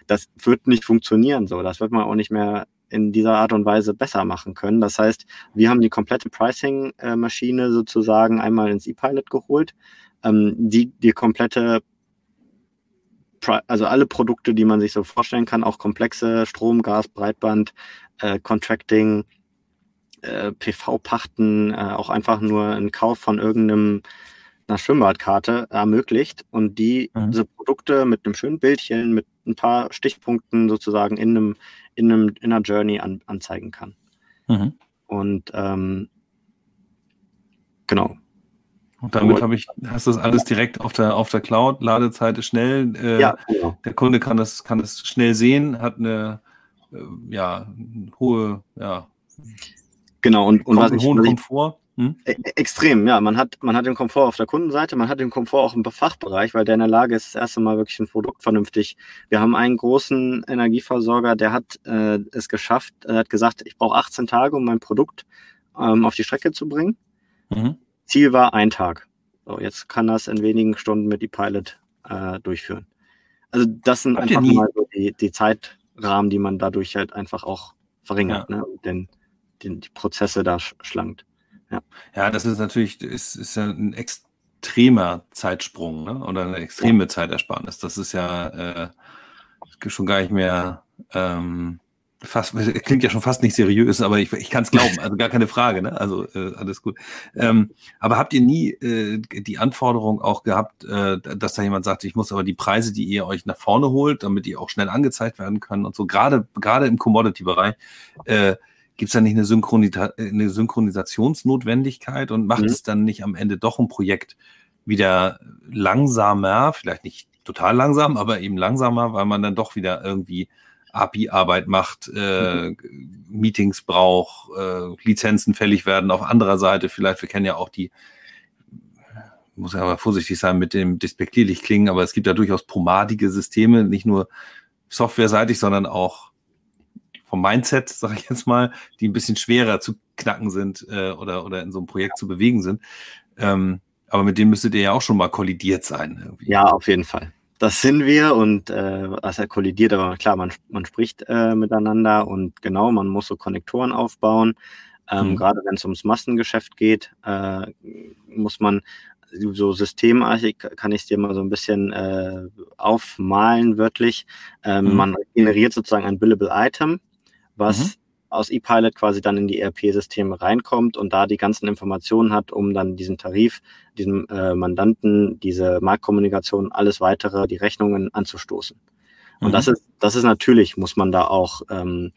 das wird nicht funktionieren so. Das wird man auch nicht mehr in dieser Art und Weise besser machen können. Das heißt, wir haben die komplette Pricing-Maschine sozusagen einmal ins E-Pilot geholt, ähm, die die komplette also alle Produkte, die man sich so vorstellen kann, auch komplexe Strom, Gas, Breitband, äh, Contracting, äh, PV-Pachten, äh, auch einfach nur ein Kauf von irgendeinem einer Schwimmbadkarte ermöglicht und die mhm. diese Produkte mit einem schönen Bildchen, mit ein paar Stichpunkten sozusagen in einem, in einem in einer Journey an, anzeigen kann. Mhm. Und ähm, genau.
Und damit habe ich, hast du das alles direkt auf der, auf der Cloud, Ladezeit ist schnell, äh, ja, genau. der Kunde kann das, kann das schnell sehen, hat eine äh, ja, hohe, ja,
genau, und, und
was ich, hohen Komfort.
Hm? E, e extrem, ja. Man hat, man hat den Komfort auf der Kundenseite, man hat den Komfort auch im Fachbereich, weil der in der Lage ist, das erste Mal wirklich ein Produkt vernünftig. Wir haben einen großen Energieversorger, der hat äh, es geschafft, er hat gesagt, ich brauche 18 Tage, um mein Produkt ähm, auf die Strecke zu bringen. Mhm. Ziel war ein Tag. So, jetzt kann das in wenigen Stunden mit E-Pilot äh, durchführen. Also das sind Habt einfach mal so die, die Zeitrahmen, die man dadurch halt einfach auch verringert, ja. ne? den, den, die Prozesse da schlankt.
Ja, ja das ist natürlich ist, ist ja ein extremer Zeitsprung ne? oder eine extreme ja. Zeitersparnis. Das ist ja äh, schon gar nicht mehr. Ähm, fast, klingt ja schon fast nicht seriös, aber ich, ich kann es glauben, also gar keine Frage, ne? Also äh, alles gut. Ähm, aber habt ihr nie äh, die Anforderung auch gehabt, äh, dass da jemand sagt, ich muss aber die Preise, die ihr euch nach vorne holt, damit die auch schnell angezeigt werden können und so, gerade gerade im Commodity-Bereich, äh, Gibt es da nicht eine, Synchronita eine Synchronisationsnotwendigkeit und macht mhm. es dann nicht am Ende doch ein Projekt wieder langsamer, vielleicht nicht total langsam, aber eben langsamer, weil man dann doch wieder irgendwie API-Arbeit macht, äh, mhm. Meetings braucht, äh, Lizenzen fällig werden auf anderer Seite. Vielleicht, wir kennen ja auch die, muss ja aber vorsichtig sein mit dem despektierlich klingen, aber es gibt ja durchaus pomadige Systeme, nicht nur softwareseitig, sondern auch vom Mindset, sage ich jetzt mal, die ein bisschen schwerer zu knacken sind äh, oder, oder in so einem Projekt zu bewegen sind. Ähm, aber mit denen müsstet ihr ja auch schon mal kollidiert sein.
Irgendwie. Ja, auf jeden Fall. Das sind wir und äh, was er kollidiert, aber klar, man, man spricht äh, miteinander und genau, man muss so Konnektoren aufbauen. Ähm, mhm. Gerade wenn es ums Massengeschäft geht, äh, muss man so systemartig kann ich es dir mal so ein bisschen äh, aufmalen, wörtlich. Ähm, mhm. Man generiert sozusagen ein Billable Item was mhm. aus ePilot quasi dann in die ERP-Systeme reinkommt und da die ganzen Informationen hat, um dann diesen Tarif, diesem äh, Mandanten, diese Marktkommunikation, alles weitere, die Rechnungen anzustoßen. Und mhm. das ist, das ist natürlich, muss man da auch ähm,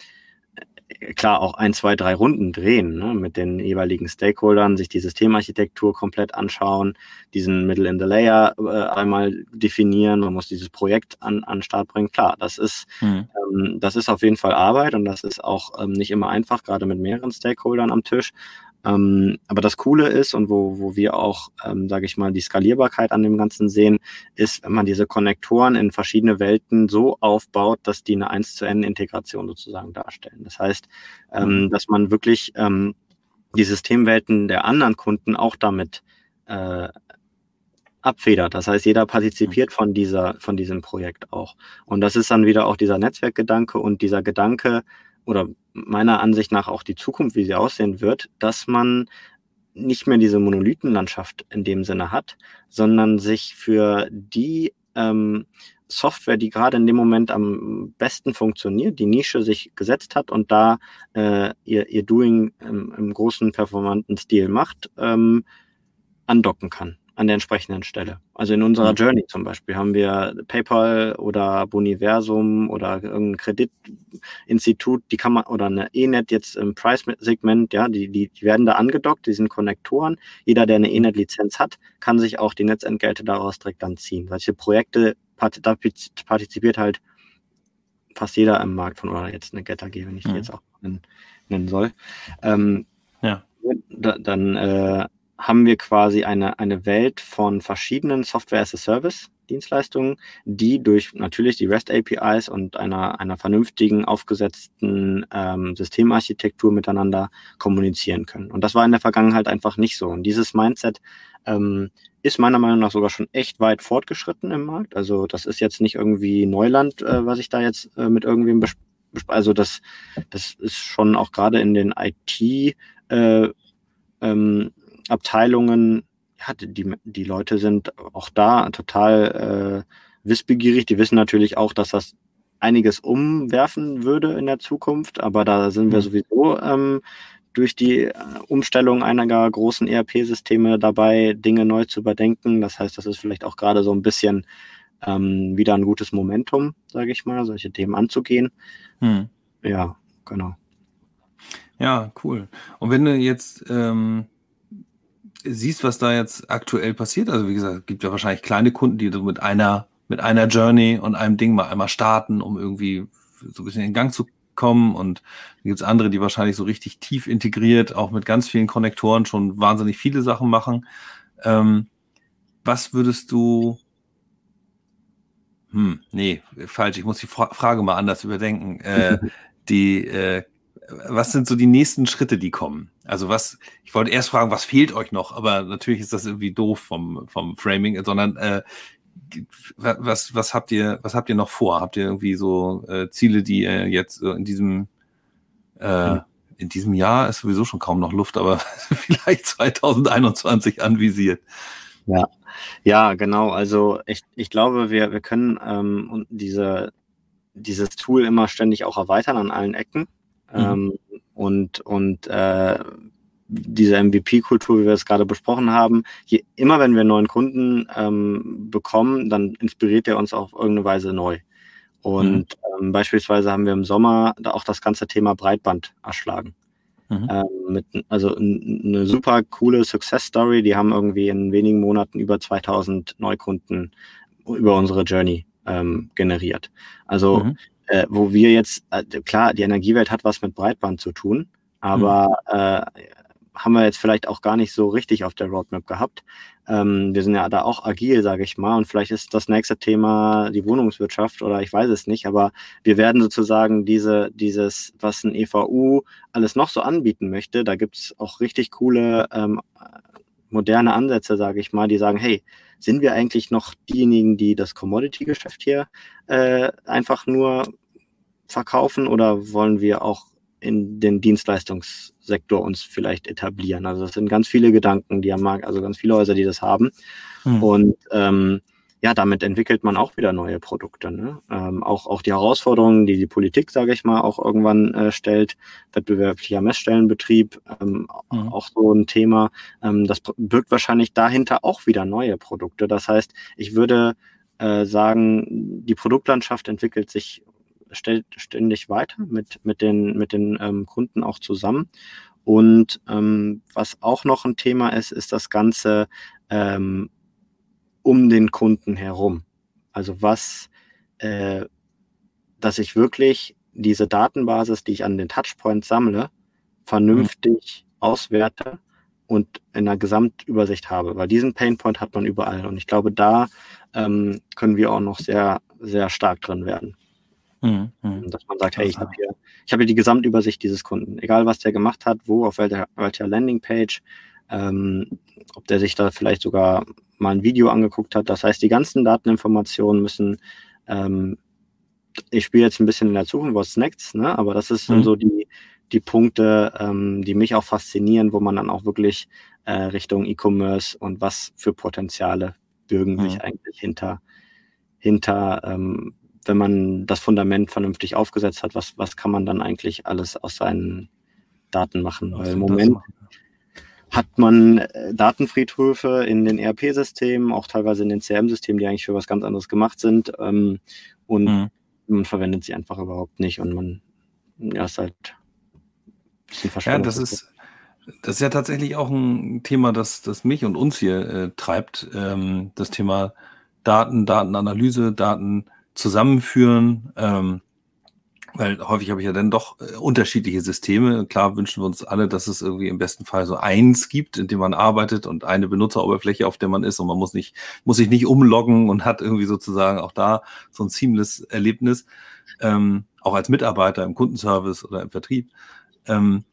klar auch ein, zwei, drei Runden drehen ne, mit den jeweiligen Stakeholdern, sich die Systemarchitektur komplett anschauen, diesen Middle in the Layer äh, einmal definieren, man muss dieses Projekt an, an Start bringen. Klar, das ist, mhm. ähm, das ist auf jeden Fall Arbeit und das ist auch ähm, nicht immer einfach, gerade mit mehreren Stakeholdern am Tisch. Ähm, aber das Coole ist und wo, wo wir auch, ähm, sage ich mal, die Skalierbarkeit an dem Ganzen sehen, ist, wenn man diese Konnektoren in verschiedene Welten so aufbaut, dass die eine 1 zu N-Integration sozusagen darstellen. Das heißt, ähm, mhm. dass man wirklich ähm, die Systemwelten der anderen Kunden auch damit äh, abfedert. Das heißt, jeder partizipiert von dieser, von diesem Projekt auch. Und das ist dann wieder auch dieser Netzwerkgedanke und dieser Gedanke, oder meiner Ansicht nach auch die Zukunft, wie sie aussehen wird, dass man nicht mehr diese Monolithenlandschaft in dem Sinne hat, sondern sich für die ähm, Software, die gerade in dem Moment am besten funktioniert, die Nische sich gesetzt hat und da äh, ihr, ihr Doing im, im großen performanten Stil macht, ähm, andocken kann an der entsprechenden Stelle. Also in unserer mhm. Journey zum Beispiel haben wir PayPal oder Boniversum oder irgendein Kreditinstitut, die kann man, oder eine ENET jetzt im Price-Segment, ja, die, die, die werden da angedockt, die sind Konnektoren. Jeder, der eine ENET-Lizenz hat, kann sich auch die Netzentgelte daraus direkt dann ziehen. Solche Projekte da partizipiert halt fast jeder im Markt von, oder jetzt eine Getter G, wenn ich die mhm. jetzt auch nennen, nennen soll. Ähm, ja. Da, dann äh, haben wir quasi eine, eine Welt von verschiedenen Software as a Service Dienstleistungen, die durch natürlich die REST APIs und einer, einer vernünftigen aufgesetzten ähm, Systemarchitektur miteinander kommunizieren können. Und das war in der Vergangenheit einfach nicht so. Und dieses Mindset ähm, ist meiner Meinung nach sogar schon echt weit fortgeschritten im Markt. Also das ist jetzt nicht irgendwie Neuland, äh, was ich da jetzt äh, mit irgendwem bespreche. Also das, das ist schon auch gerade in den IT äh, ähm, Abteilungen, ja, die, die Leute sind auch da total äh, wissbegierig. Die wissen natürlich auch, dass das einiges umwerfen würde in der Zukunft, aber da sind wir mhm. sowieso ähm, durch die äh, Umstellung einiger großen ERP-Systeme dabei, Dinge neu zu überdenken. Das heißt, das ist vielleicht auch gerade so ein bisschen ähm, wieder ein gutes Momentum, sage ich mal, solche Themen anzugehen. Hm. Ja, genau.
Ja, cool. Und wenn du jetzt ähm, siehst, was da jetzt aktuell passiert, also wie gesagt, gibt ja wahrscheinlich kleine Kunden, die so mit einer, mit einer Journey und einem Ding mal einmal starten, um irgendwie so ein bisschen in Gang zu kommen und dann gibt es andere, die wahrscheinlich so richtig tief integriert, auch mit ganz vielen Konnektoren schon wahnsinnig viele Sachen machen. Ähm, was würdest du hm, nee, falsch. Ich muss die Frage mal anders überdenken. Äh, die, äh, was sind so die nächsten Schritte, die kommen? Also was, ich wollte erst fragen, was fehlt euch noch, aber natürlich ist das irgendwie doof vom, vom Framing, sondern äh, was, was habt ihr, was habt ihr noch vor? Habt ihr irgendwie so äh, Ziele, die ihr jetzt so in diesem äh, in diesem Jahr ist sowieso schon kaum noch Luft, aber vielleicht 2021 anvisiert?
Ja, ja, genau. Also ich, ich glaube, wir, wir können ähm, diese, dieses Tool immer ständig auch erweitern an allen Ecken. Mhm. Ähm, und und äh, diese MVP-Kultur, wie wir es gerade besprochen haben, je, immer wenn wir einen neuen Kunden ähm, bekommen, dann inspiriert er uns auf irgendeine Weise neu. Und mhm. ähm, beispielsweise haben wir im Sommer da auch das ganze Thema Breitband erschlagen. Mhm. Ähm, mit, also eine super coole Success Story. Die haben irgendwie in wenigen Monaten über 2000 Neukunden über unsere Journey ähm, generiert. Also mhm. Äh, wo wir jetzt, äh, klar, die Energiewelt hat was mit Breitband zu tun, aber mhm. äh, haben wir jetzt vielleicht auch gar nicht so richtig auf der Roadmap gehabt. Ähm, wir sind ja da auch agil, sage ich mal, und vielleicht ist das nächste Thema die Wohnungswirtschaft oder ich weiß es nicht, aber wir werden sozusagen diese, dieses, was ein EVU alles noch so anbieten möchte, da gibt's auch richtig coole ähm, moderne Ansätze, sage ich mal, die sagen, hey, sind wir eigentlich noch diejenigen, die das Commodity-Geschäft hier äh, einfach nur verkaufen oder wollen wir auch in den Dienstleistungssektor uns vielleicht etablieren. Also das sind ganz viele Gedanken, die am Markt, also ganz viele Häuser, die das haben. Mhm. Und ähm, ja, damit entwickelt man auch wieder neue Produkte. Ne? Ähm, auch, auch die Herausforderungen, die die Politik, sage ich mal, auch irgendwann äh, stellt, wettbewerblicher Messstellenbetrieb, ähm, mhm. auch so ein Thema. Ähm, das birgt wahrscheinlich dahinter auch wieder neue Produkte. Das heißt, ich würde äh, sagen, die Produktlandschaft entwickelt sich ständig weiter mit, mit den, mit den ähm, Kunden auch zusammen. Und ähm, was auch noch ein Thema ist, ist das Ganze ähm, um den Kunden herum. Also was, äh, dass ich wirklich diese Datenbasis, die ich an den Touchpoints sammle, vernünftig mhm. auswerte und in einer Gesamtübersicht habe, weil diesen Painpoint hat man überall. Und ich glaube, da ähm, können wir auch noch sehr, sehr stark drin werden. Mhm, mhm. Dass man sagt, hey, ich habe hier, ich habe hier die Gesamtübersicht dieses Kunden, egal was der gemacht hat, wo, auf welcher, welcher Landingpage, ähm, ob der sich da vielleicht sogar mal ein Video angeguckt hat. Das heißt, die ganzen Dateninformationen müssen ähm, ich spiele jetzt ein bisschen in der Zukunft, was Snacks, ne? aber das ist mhm. so die, die Punkte, ähm, die mich auch faszinieren, wo man dann auch wirklich äh, Richtung E-Commerce und was für Potenziale bürgen sich eigentlich hinter, hinter ähm, wenn man das Fundament vernünftig aufgesetzt hat, was, was kann man dann eigentlich alles aus seinen Daten machen? Weil im Moment hat man äh, Datenfriedhöfe in den ERP-Systemen, auch teilweise in den CRM-Systemen, die eigentlich für was ganz anderes gemacht sind. Ähm, und mhm. man verwendet sie einfach überhaupt nicht und man ja, ist halt
ein bisschen Ja, das ist, das ist ja tatsächlich auch ein Thema, das, das mich und uns hier äh, treibt. Ähm, das Thema Daten, Datenanalyse, Daten zusammenführen. Ähm, weil häufig habe ich ja dann doch äh, unterschiedliche Systeme. Klar wünschen wir uns alle, dass es irgendwie im besten Fall so eins gibt, in dem man arbeitet und eine Benutzeroberfläche, auf der man ist und man muss nicht, muss sich nicht umloggen und hat irgendwie sozusagen auch da so ein seamless Erlebnis, ähm, auch als Mitarbeiter im Kundenservice oder im Vertrieb. Ähm,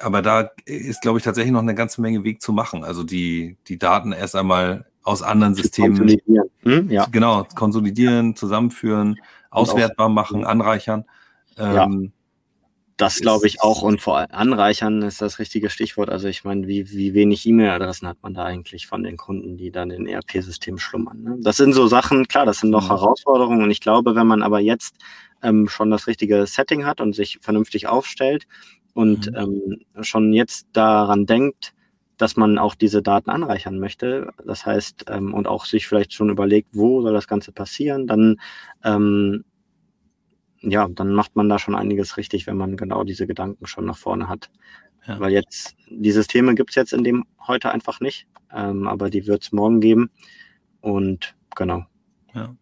aber da ist, glaube ich, tatsächlich noch eine ganze Menge Weg zu machen. Also die, die Daten erst einmal aus anderen Systemen. Konsolidieren. Hm? Ja. Genau, konsolidieren, zusammenführen, auswertbar machen, anreichern.
Ähm, ja. Das glaube ich auch. Und vor allem anreichern ist das richtige Stichwort. Also ich meine, wie, wie wenig E-Mail-Adressen hat man da eigentlich von den Kunden, die dann in ERP-Systemen schlummern? Ne? Das sind so Sachen, klar, das sind noch mhm. Herausforderungen. Und ich glaube, wenn man aber jetzt ähm, schon das richtige Setting hat und sich vernünftig aufstellt und mhm. ähm, schon jetzt daran denkt, dass man auch diese Daten anreichern möchte. Das heißt, ähm, und auch sich vielleicht schon überlegt, wo soll das Ganze passieren, dann ähm, ja, dann macht man da schon einiges richtig, wenn man genau diese Gedanken schon nach vorne hat. Ja. Weil jetzt, die Systeme gibt es jetzt in dem heute einfach nicht, ähm, aber die wird es morgen geben. Und genau.
Ja.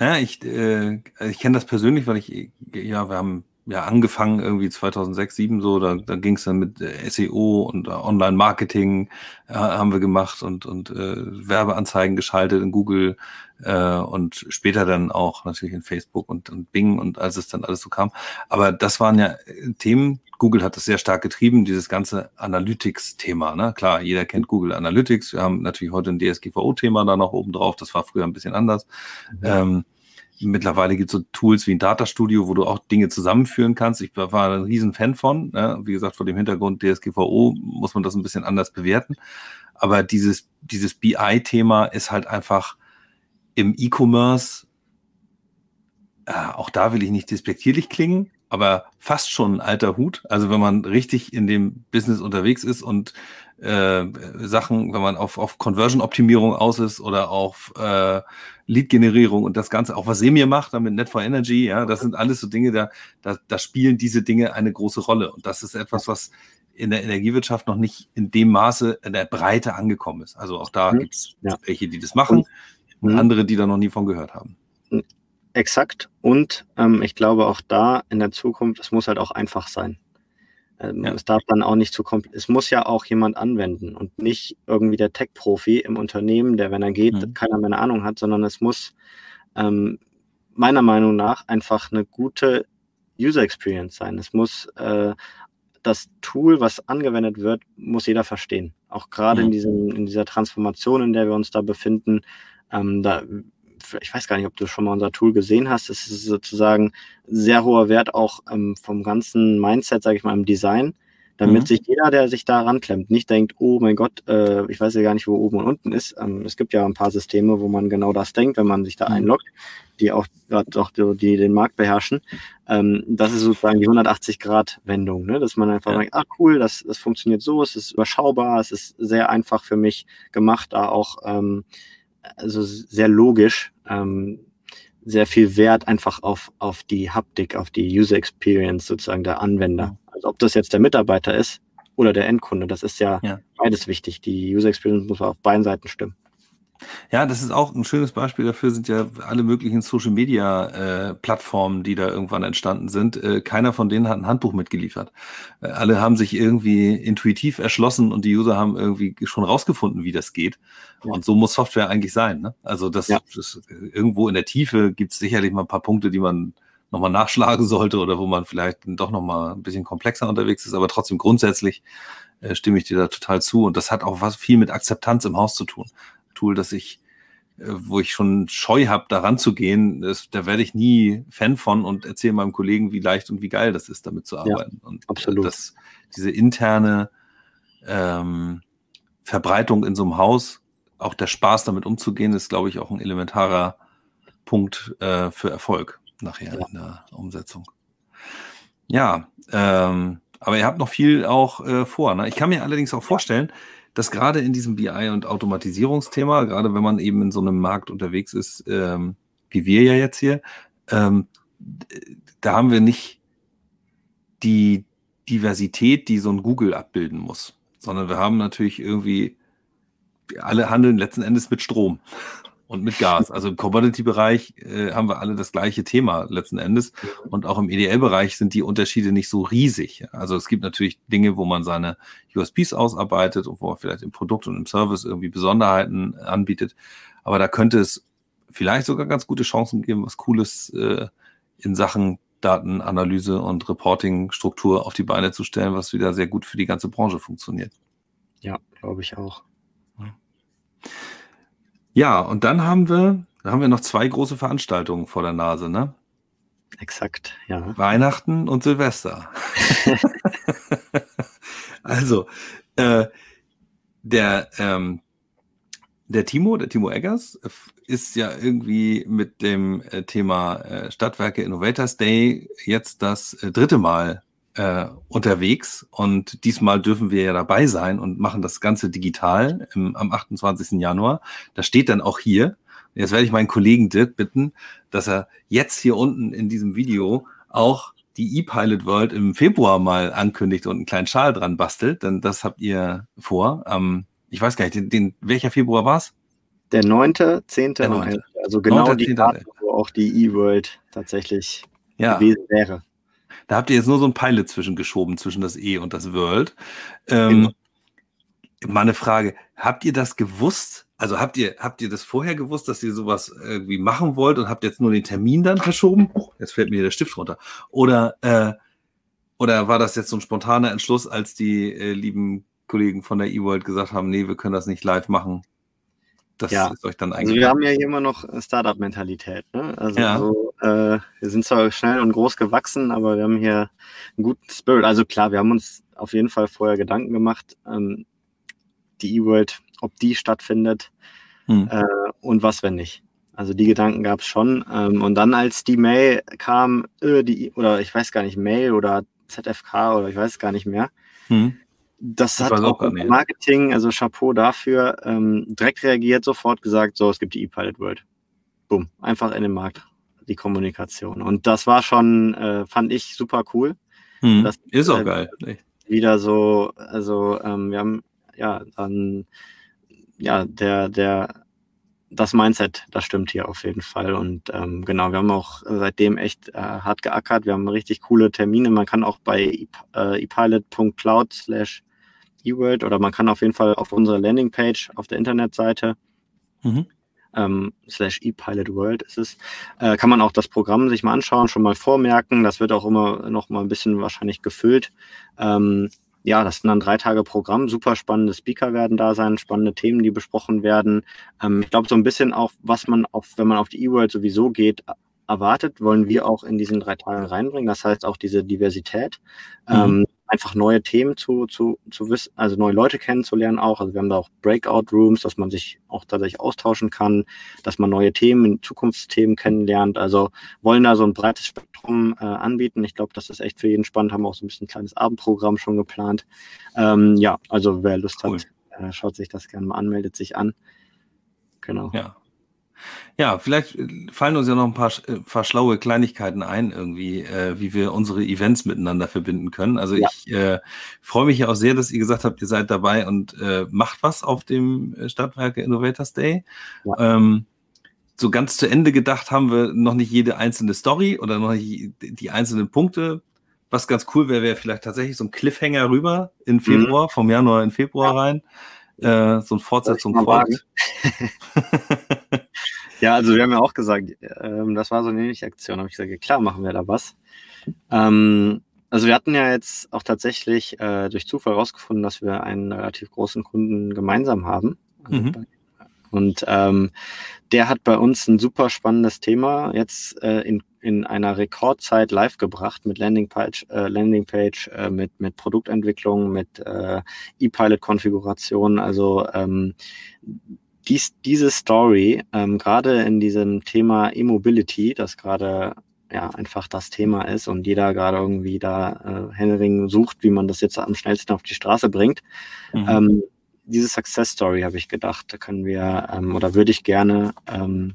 Ja, ich, äh, ich kenne das persönlich, weil ich, ja, wir haben ja angefangen irgendwie 2006, 2007 so, da, da ging es dann mit äh, SEO und äh, Online-Marketing äh, haben wir gemacht und, und äh, Werbeanzeigen geschaltet in Google äh, und später dann auch natürlich in Facebook und, und Bing und als es dann alles so kam. Aber das waren ja äh, Themen, Google hat das sehr stark getrieben, dieses ganze Analytics-Thema. Ne? Klar, jeder kennt Google Analytics. Wir haben natürlich heute ein DSGVO-Thema da noch oben drauf. Das war früher ein bisschen anders. Mhm. Ähm, Mittlerweile gibt es so Tools wie ein Data Studio, wo du auch Dinge zusammenführen kannst. Ich war ein riesen Fan von. Ne? Wie gesagt, vor dem Hintergrund DSGVO muss man das ein bisschen anders bewerten. Aber dieses, dieses BI-Thema ist halt einfach im E-Commerce, äh, auch da will ich nicht despektierlich klingen, aber fast schon ein alter Hut. Also wenn man richtig in dem Business unterwegs ist und äh, Sachen, wenn man auf, auf Conversion-Optimierung aus ist oder auf äh, Lead-Generierung und das Ganze, auch was Semir macht, damit Net for Energy, ja, das sind alles so Dinge, da, da, da spielen diese Dinge eine große Rolle. Und das ist etwas, was in der Energiewirtschaft noch nicht in dem Maße in der Breite angekommen ist. Also auch da mhm. gibt es ja. welche, die das machen und, und andere, die da noch nie von gehört haben.
Exakt. Und ähm, ich glaube auch da in der Zukunft, es muss halt auch einfach sein. Ähm, ja. Es darf dann auch nicht zu kompliziert. Es muss ja auch jemand anwenden und nicht irgendwie der Tech-Profi im Unternehmen, der, wenn er geht, mhm. keiner mehr eine Ahnung hat, sondern es muss ähm, meiner Meinung nach einfach eine gute User Experience sein. Es muss äh, das Tool, was angewendet wird, muss jeder verstehen. Auch gerade mhm. in, in dieser Transformation, in der wir uns da befinden, ähm, da ich weiß gar nicht, ob du schon mal unser Tool gesehen hast. Es ist sozusagen sehr hoher Wert auch ähm, vom ganzen Mindset, sage ich mal, im Design, damit mhm. sich jeder, der sich da ranklemmt, nicht denkt, oh mein Gott, äh, ich weiß ja gar nicht, wo oben und unten ist. Ähm, es gibt ja ein paar Systeme, wo man genau das denkt, wenn man sich da mhm. einloggt, die auch gerade die, die, den Markt beherrschen. Ähm, das ist sozusagen die 180-Grad-Wendung, ne? dass man einfach ja. sagt, ach cool, das, das funktioniert so, es ist überschaubar, es ist sehr einfach für mich gemacht, da auch ähm, also sehr logisch, ähm, sehr viel Wert einfach auf, auf die Haptik, auf die User Experience sozusagen der Anwender. Also ob das jetzt der Mitarbeiter ist oder der Endkunde, das ist ja, ja. beides wichtig. Die User Experience muss auf beiden Seiten stimmen.
Ja, das ist auch ein schönes Beispiel dafür, sind ja alle möglichen Social Media äh, Plattformen, die da irgendwann entstanden sind. Äh, keiner von denen hat ein Handbuch mitgeliefert. Äh, alle haben sich irgendwie intuitiv erschlossen und die User haben irgendwie schon rausgefunden, wie das geht. Ja. Und so muss Software eigentlich sein. Ne? Also das, ja. das irgendwo in der Tiefe gibt es sicherlich mal ein paar Punkte, die man nochmal nachschlagen sollte oder wo man vielleicht doch nochmal ein bisschen komplexer unterwegs ist, aber trotzdem grundsätzlich äh, stimme ich dir da total zu. Und das hat auch was viel mit Akzeptanz im Haus zu tun. Tool, das ich wo ich schon Scheu habe, daran zu gehen, das, da werde ich nie Fan von und erzähle meinem Kollegen, wie leicht und wie geil das ist, damit zu arbeiten.
Ja,
und
absolut.
Das, diese interne ähm, Verbreitung in so einem Haus, auch der Spaß damit umzugehen, ist, glaube ich, auch ein elementarer Punkt äh, für Erfolg nachher ja. in der Umsetzung. Ja, ähm, aber ihr habt noch viel auch äh, vor. Ne? Ich kann mir allerdings auch vorstellen, dass gerade in diesem BI- und Automatisierungsthema, gerade wenn man eben in so einem Markt unterwegs ist, ähm, wie wir ja jetzt hier, ähm, da haben wir nicht die Diversität, die so ein Google abbilden muss, sondern wir haben natürlich irgendwie, alle handeln letzten Endes mit Strom und mit Gas. Also im Commodity-Bereich äh, haben wir alle das gleiche Thema letzten Endes. Und auch im EDL-Bereich sind die Unterschiede nicht so riesig. Also es gibt natürlich Dinge, wo man seine USPs ausarbeitet und wo man vielleicht im Produkt und im Service irgendwie Besonderheiten anbietet. Aber da könnte es vielleicht sogar ganz gute Chancen geben, was Cooles äh, in Sachen Datenanalyse und Reporting-Struktur auf die Beine zu stellen, was wieder sehr gut für die ganze Branche funktioniert.
Ja, glaube ich auch.
Ja, und dann haben wir, da haben wir noch zwei große Veranstaltungen vor der Nase, ne?
Exakt, ja.
Weihnachten und Silvester. also, äh, der, ähm, der Timo, der Timo Eggers, ist ja irgendwie mit dem äh, Thema äh, Stadtwerke Innovators Day jetzt das äh, dritte Mal äh, unterwegs und diesmal dürfen wir ja dabei sein und machen das Ganze digital im, am 28. Januar. Das steht dann auch hier. Jetzt werde ich meinen Kollegen Dirk bitten, dass er jetzt hier unten in diesem Video auch die E-Pilot World im Februar mal ankündigt und einen kleinen Schal dran bastelt, denn das habt ihr vor. Ähm, ich weiß gar nicht, den, den welcher Februar war es?
Der 9., 10. Der 9. Also genau 9. die Daten, wo auch die E-World tatsächlich ja. gewesen wäre.
Da habt ihr jetzt nur so ein Pilot zwischengeschoben, zwischen das E und das World. Ähm, genau. Mal eine Frage, habt ihr das gewusst? Also habt ihr, habt ihr das vorher gewusst, dass ihr sowas irgendwie machen wollt und habt jetzt nur den Termin dann verschoben? Oh, jetzt fällt mir der Stift runter. Oder, äh, oder war das jetzt so ein spontaner Entschluss, als die äh, lieben Kollegen von der eWorld gesagt haben, nee, wir können das nicht live machen?
Das ja. ist euch dann eigentlich. Also wir haben ja hier immer noch Startup-Mentalität. Ne? Also ja. so, äh, wir sind zwar schnell und groß gewachsen, aber wir haben hier einen guten Spirit. Also klar, wir haben uns auf jeden Fall vorher Gedanken gemacht, ähm, die E-World, ob die stattfindet hm. äh, und was, wenn nicht. Also die Gedanken gab es schon. Ähm, und dann, als die Mail kam, äh, die, oder ich weiß gar nicht, Mail oder ZFK oder ich weiß gar nicht mehr, hm das, das hat auch, auch Marketing, also Chapeau dafür, ähm, direkt reagiert, sofort gesagt, so, es gibt die E-Pilot World. Boom, einfach in den Markt, die Kommunikation. Und das war schon, äh, fand ich super cool.
Hm, das, ist auch äh, geil.
Wieder so, also ähm, wir haben ja dann, ja, der, der, das Mindset, das stimmt hier auf jeden Fall. Und ähm, genau, wir haben auch seitdem echt äh, hart geackert. Wir haben richtig coole Termine. Man kann auch bei äh, epilot.cloud slash eWorld oder man kann auf jeden Fall auf unserer Landingpage auf der Internetseite mhm. ähm, slash ePilotWorld ist es, äh, kann man auch das Programm sich mal anschauen, schon mal vormerken. Das wird auch immer noch mal ein bisschen wahrscheinlich gefüllt. Ähm, ja, das sind dann drei Tage Programm, super spannende Speaker werden da sein, spannende Themen, die besprochen werden. Ähm, ich glaube, so ein bisschen auch, was man auf, wenn man auf die eWorld sowieso geht, erwartet, wollen wir auch in diesen drei Tagen reinbringen. Das heißt auch diese Diversität. Mhm. Ähm, einfach neue Themen zu, zu, zu wissen, also neue Leute kennenzulernen auch. Also wir haben da auch Breakout Rooms, dass man sich auch tatsächlich austauschen kann, dass man neue Themen, Zukunftsthemen kennenlernt. Also wollen da so ein breites Spektrum äh, anbieten. Ich glaube, das ist echt für jeden spannend. Haben auch so ein bisschen ein kleines Abendprogramm schon geplant. Ähm, ja, also wer Lust cool. hat, äh, schaut sich das gerne mal an, meldet sich an.
Genau. Ja, ja, vielleicht äh, fallen uns ja noch ein paar, äh, paar schlaue Kleinigkeiten ein, irgendwie, äh, wie wir unsere Events miteinander verbinden können. Also ja. ich äh, freue mich ja auch sehr, dass ihr gesagt habt, ihr seid dabei und äh, macht was auf dem äh, Stadtwerke Innovators Day. Ja. Ähm, so ganz zu Ende gedacht haben wir noch nicht jede einzelne Story oder noch nicht die einzelnen Punkte. Was ganz cool wäre, wäre vielleicht tatsächlich so ein Cliffhanger rüber in mhm. Februar, mhm. vom Januar in Februar ja. rein. Äh, so eine Fortsetzung folgt.
Ja, also wir haben ja auch gesagt, ähm, das war so eine ähnliche Aktion. Da habe ich gesagt, ja, klar, machen wir da was. Ähm, also wir hatten ja jetzt auch tatsächlich äh, durch Zufall herausgefunden, dass wir einen relativ großen Kunden gemeinsam haben. Also mhm. Und ähm, der hat bei uns ein super spannendes Thema jetzt äh, in, in einer Rekordzeit live gebracht mit Landingpage, äh, Landingpage äh, mit, mit Produktentwicklung, mit äh, E-Pilot-Konfiguration. Also ähm, dies, diese Story, ähm, gerade in diesem Thema E-Mobility, das gerade ja einfach das Thema ist und jeder gerade irgendwie da äh, Henring sucht, wie man das jetzt am schnellsten auf die Straße bringt. Mhm. Ähm, diese Success Story habe ich gedacht, da können wir ähm, oder würde ich gerne ähm,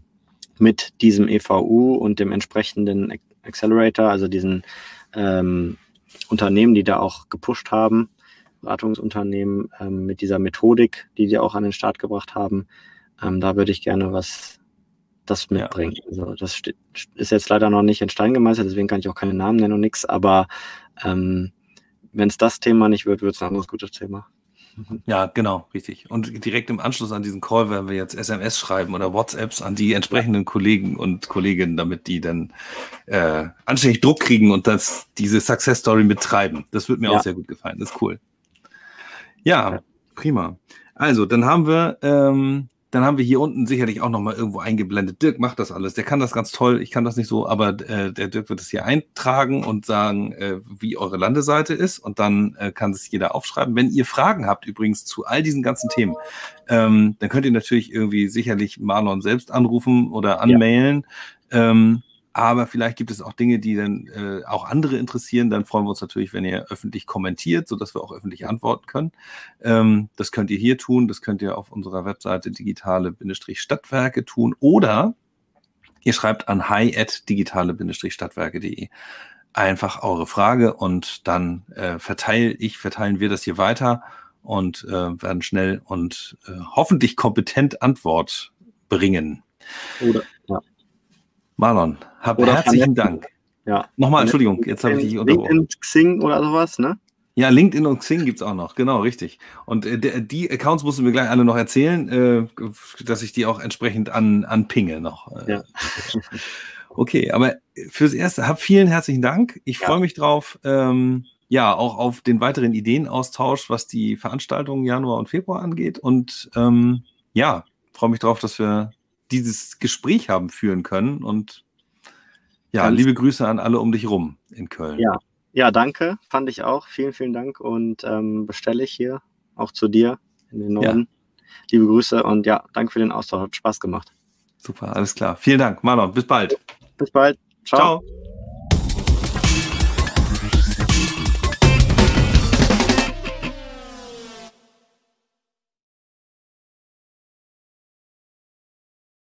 mit diesem EVU und dem entsprechenden Accelerator, also diesen ähm, Unternehmen, die da auch gepusht haben, Beratungsunternehmen, ähm, mit dieser Methodik, die die auch an den Start gebracht haben, ähm, da würde ich gerne was das mitbringen. Ja. Also das ist jetzt leider noch nicht in Stein gemeißelt, deswegen kann ich auch keine Namen nennen und nichts, aber ähm, wenn es das Thema nicht wird, wird es ein anderes gutes Thema.
Ja, genau, richtig. Und direkt im Anschluss an diesen Call werden wir jetzt SMS schreiben oder WhatsApps an die entsprechenden Kollegen und Kolleginnen, damit die dann äh, anständig Druck kriegen und das, diese Success Story mittreiben. Das wird mir ja. auch sehr gut gefallen. Das ist cool. Ja, prima. Also, dann haben wir ähm, dann haben wir hier unten sicherlich auch nochmal irgendwo eingeblendet. Dirk macht das alles. Der kann das ganz toll. Ich kann das nicht so, aber äh, der Dirk wird es hier eintragen und sagen, äh, wie eure Landeseite ist. Und dann äh, kann es jeder aufschreiben. Wenn ihr Fragen habt, übrigens zu all diesen ganzen Themen, ähm, dann könnt ihr natürlich irgendwie sicherlich Marlon selbst anrufen oder anmailen. Ja. Ähm, aber vielleicht gibt es auch Dinge, die dann äh, auch andere interessieren. Dann freuen wir uns natürlich, wenn ihr öffentlich kommentiert, sodass wir auch öffentlich antworten können. Ähm, das könnt ihr hier tun, das könnt ihr auf unserer Webseite digitale-stadtwerke tun oder ihr schreibt an hi at digitale-stadtwerke.de einfach eure Frage und dann äh, verteile ich, verteilen wir das hier weiter und äh, werden schnell und äh, hoffentlich kompetent Antwort bringen. Oder. Marlon, hab oder herzlichen Dank.
Ja.
Nochmal, Entschuldigung, jetzt habe ich dich
unterbrochen. LinkedIn, Xing oder sowas, ne?
Ja, LinkedIn und Xing gibt es auch noch, genau, richtig. Und äh, die Accounts musst du mir gleich alle noch erzählen, äh, dass ich die auch entsprechend an, anpinge noch. Äh. Ja. okay, aber fürs Erste, hab vielen herzlichen Dank. Ich freue ja. mich drauf, ähm, ja, auch auf den weiteren Ideenaustausch, was die Veranstaltungen Januar und Februar angeht. Und ähm, ja, freue mich drauf, dass wir dieses Gespräch haben führen können. Und ja, Ganz liebe Grüße an alle um dich rum in Köln.
Ja, ja danke. Fand ich auch. Vielen, vielen Dank und ähm, bestelle ich hier auch zu dir in den Norden. Ja. Liebe Grüße und ja, danke für den Austausch. Hat Spaß gemacht.
Super, alles klar. Vielen Dank, Marlon. Bis bald.
Bis bald. Ciao. Ciao.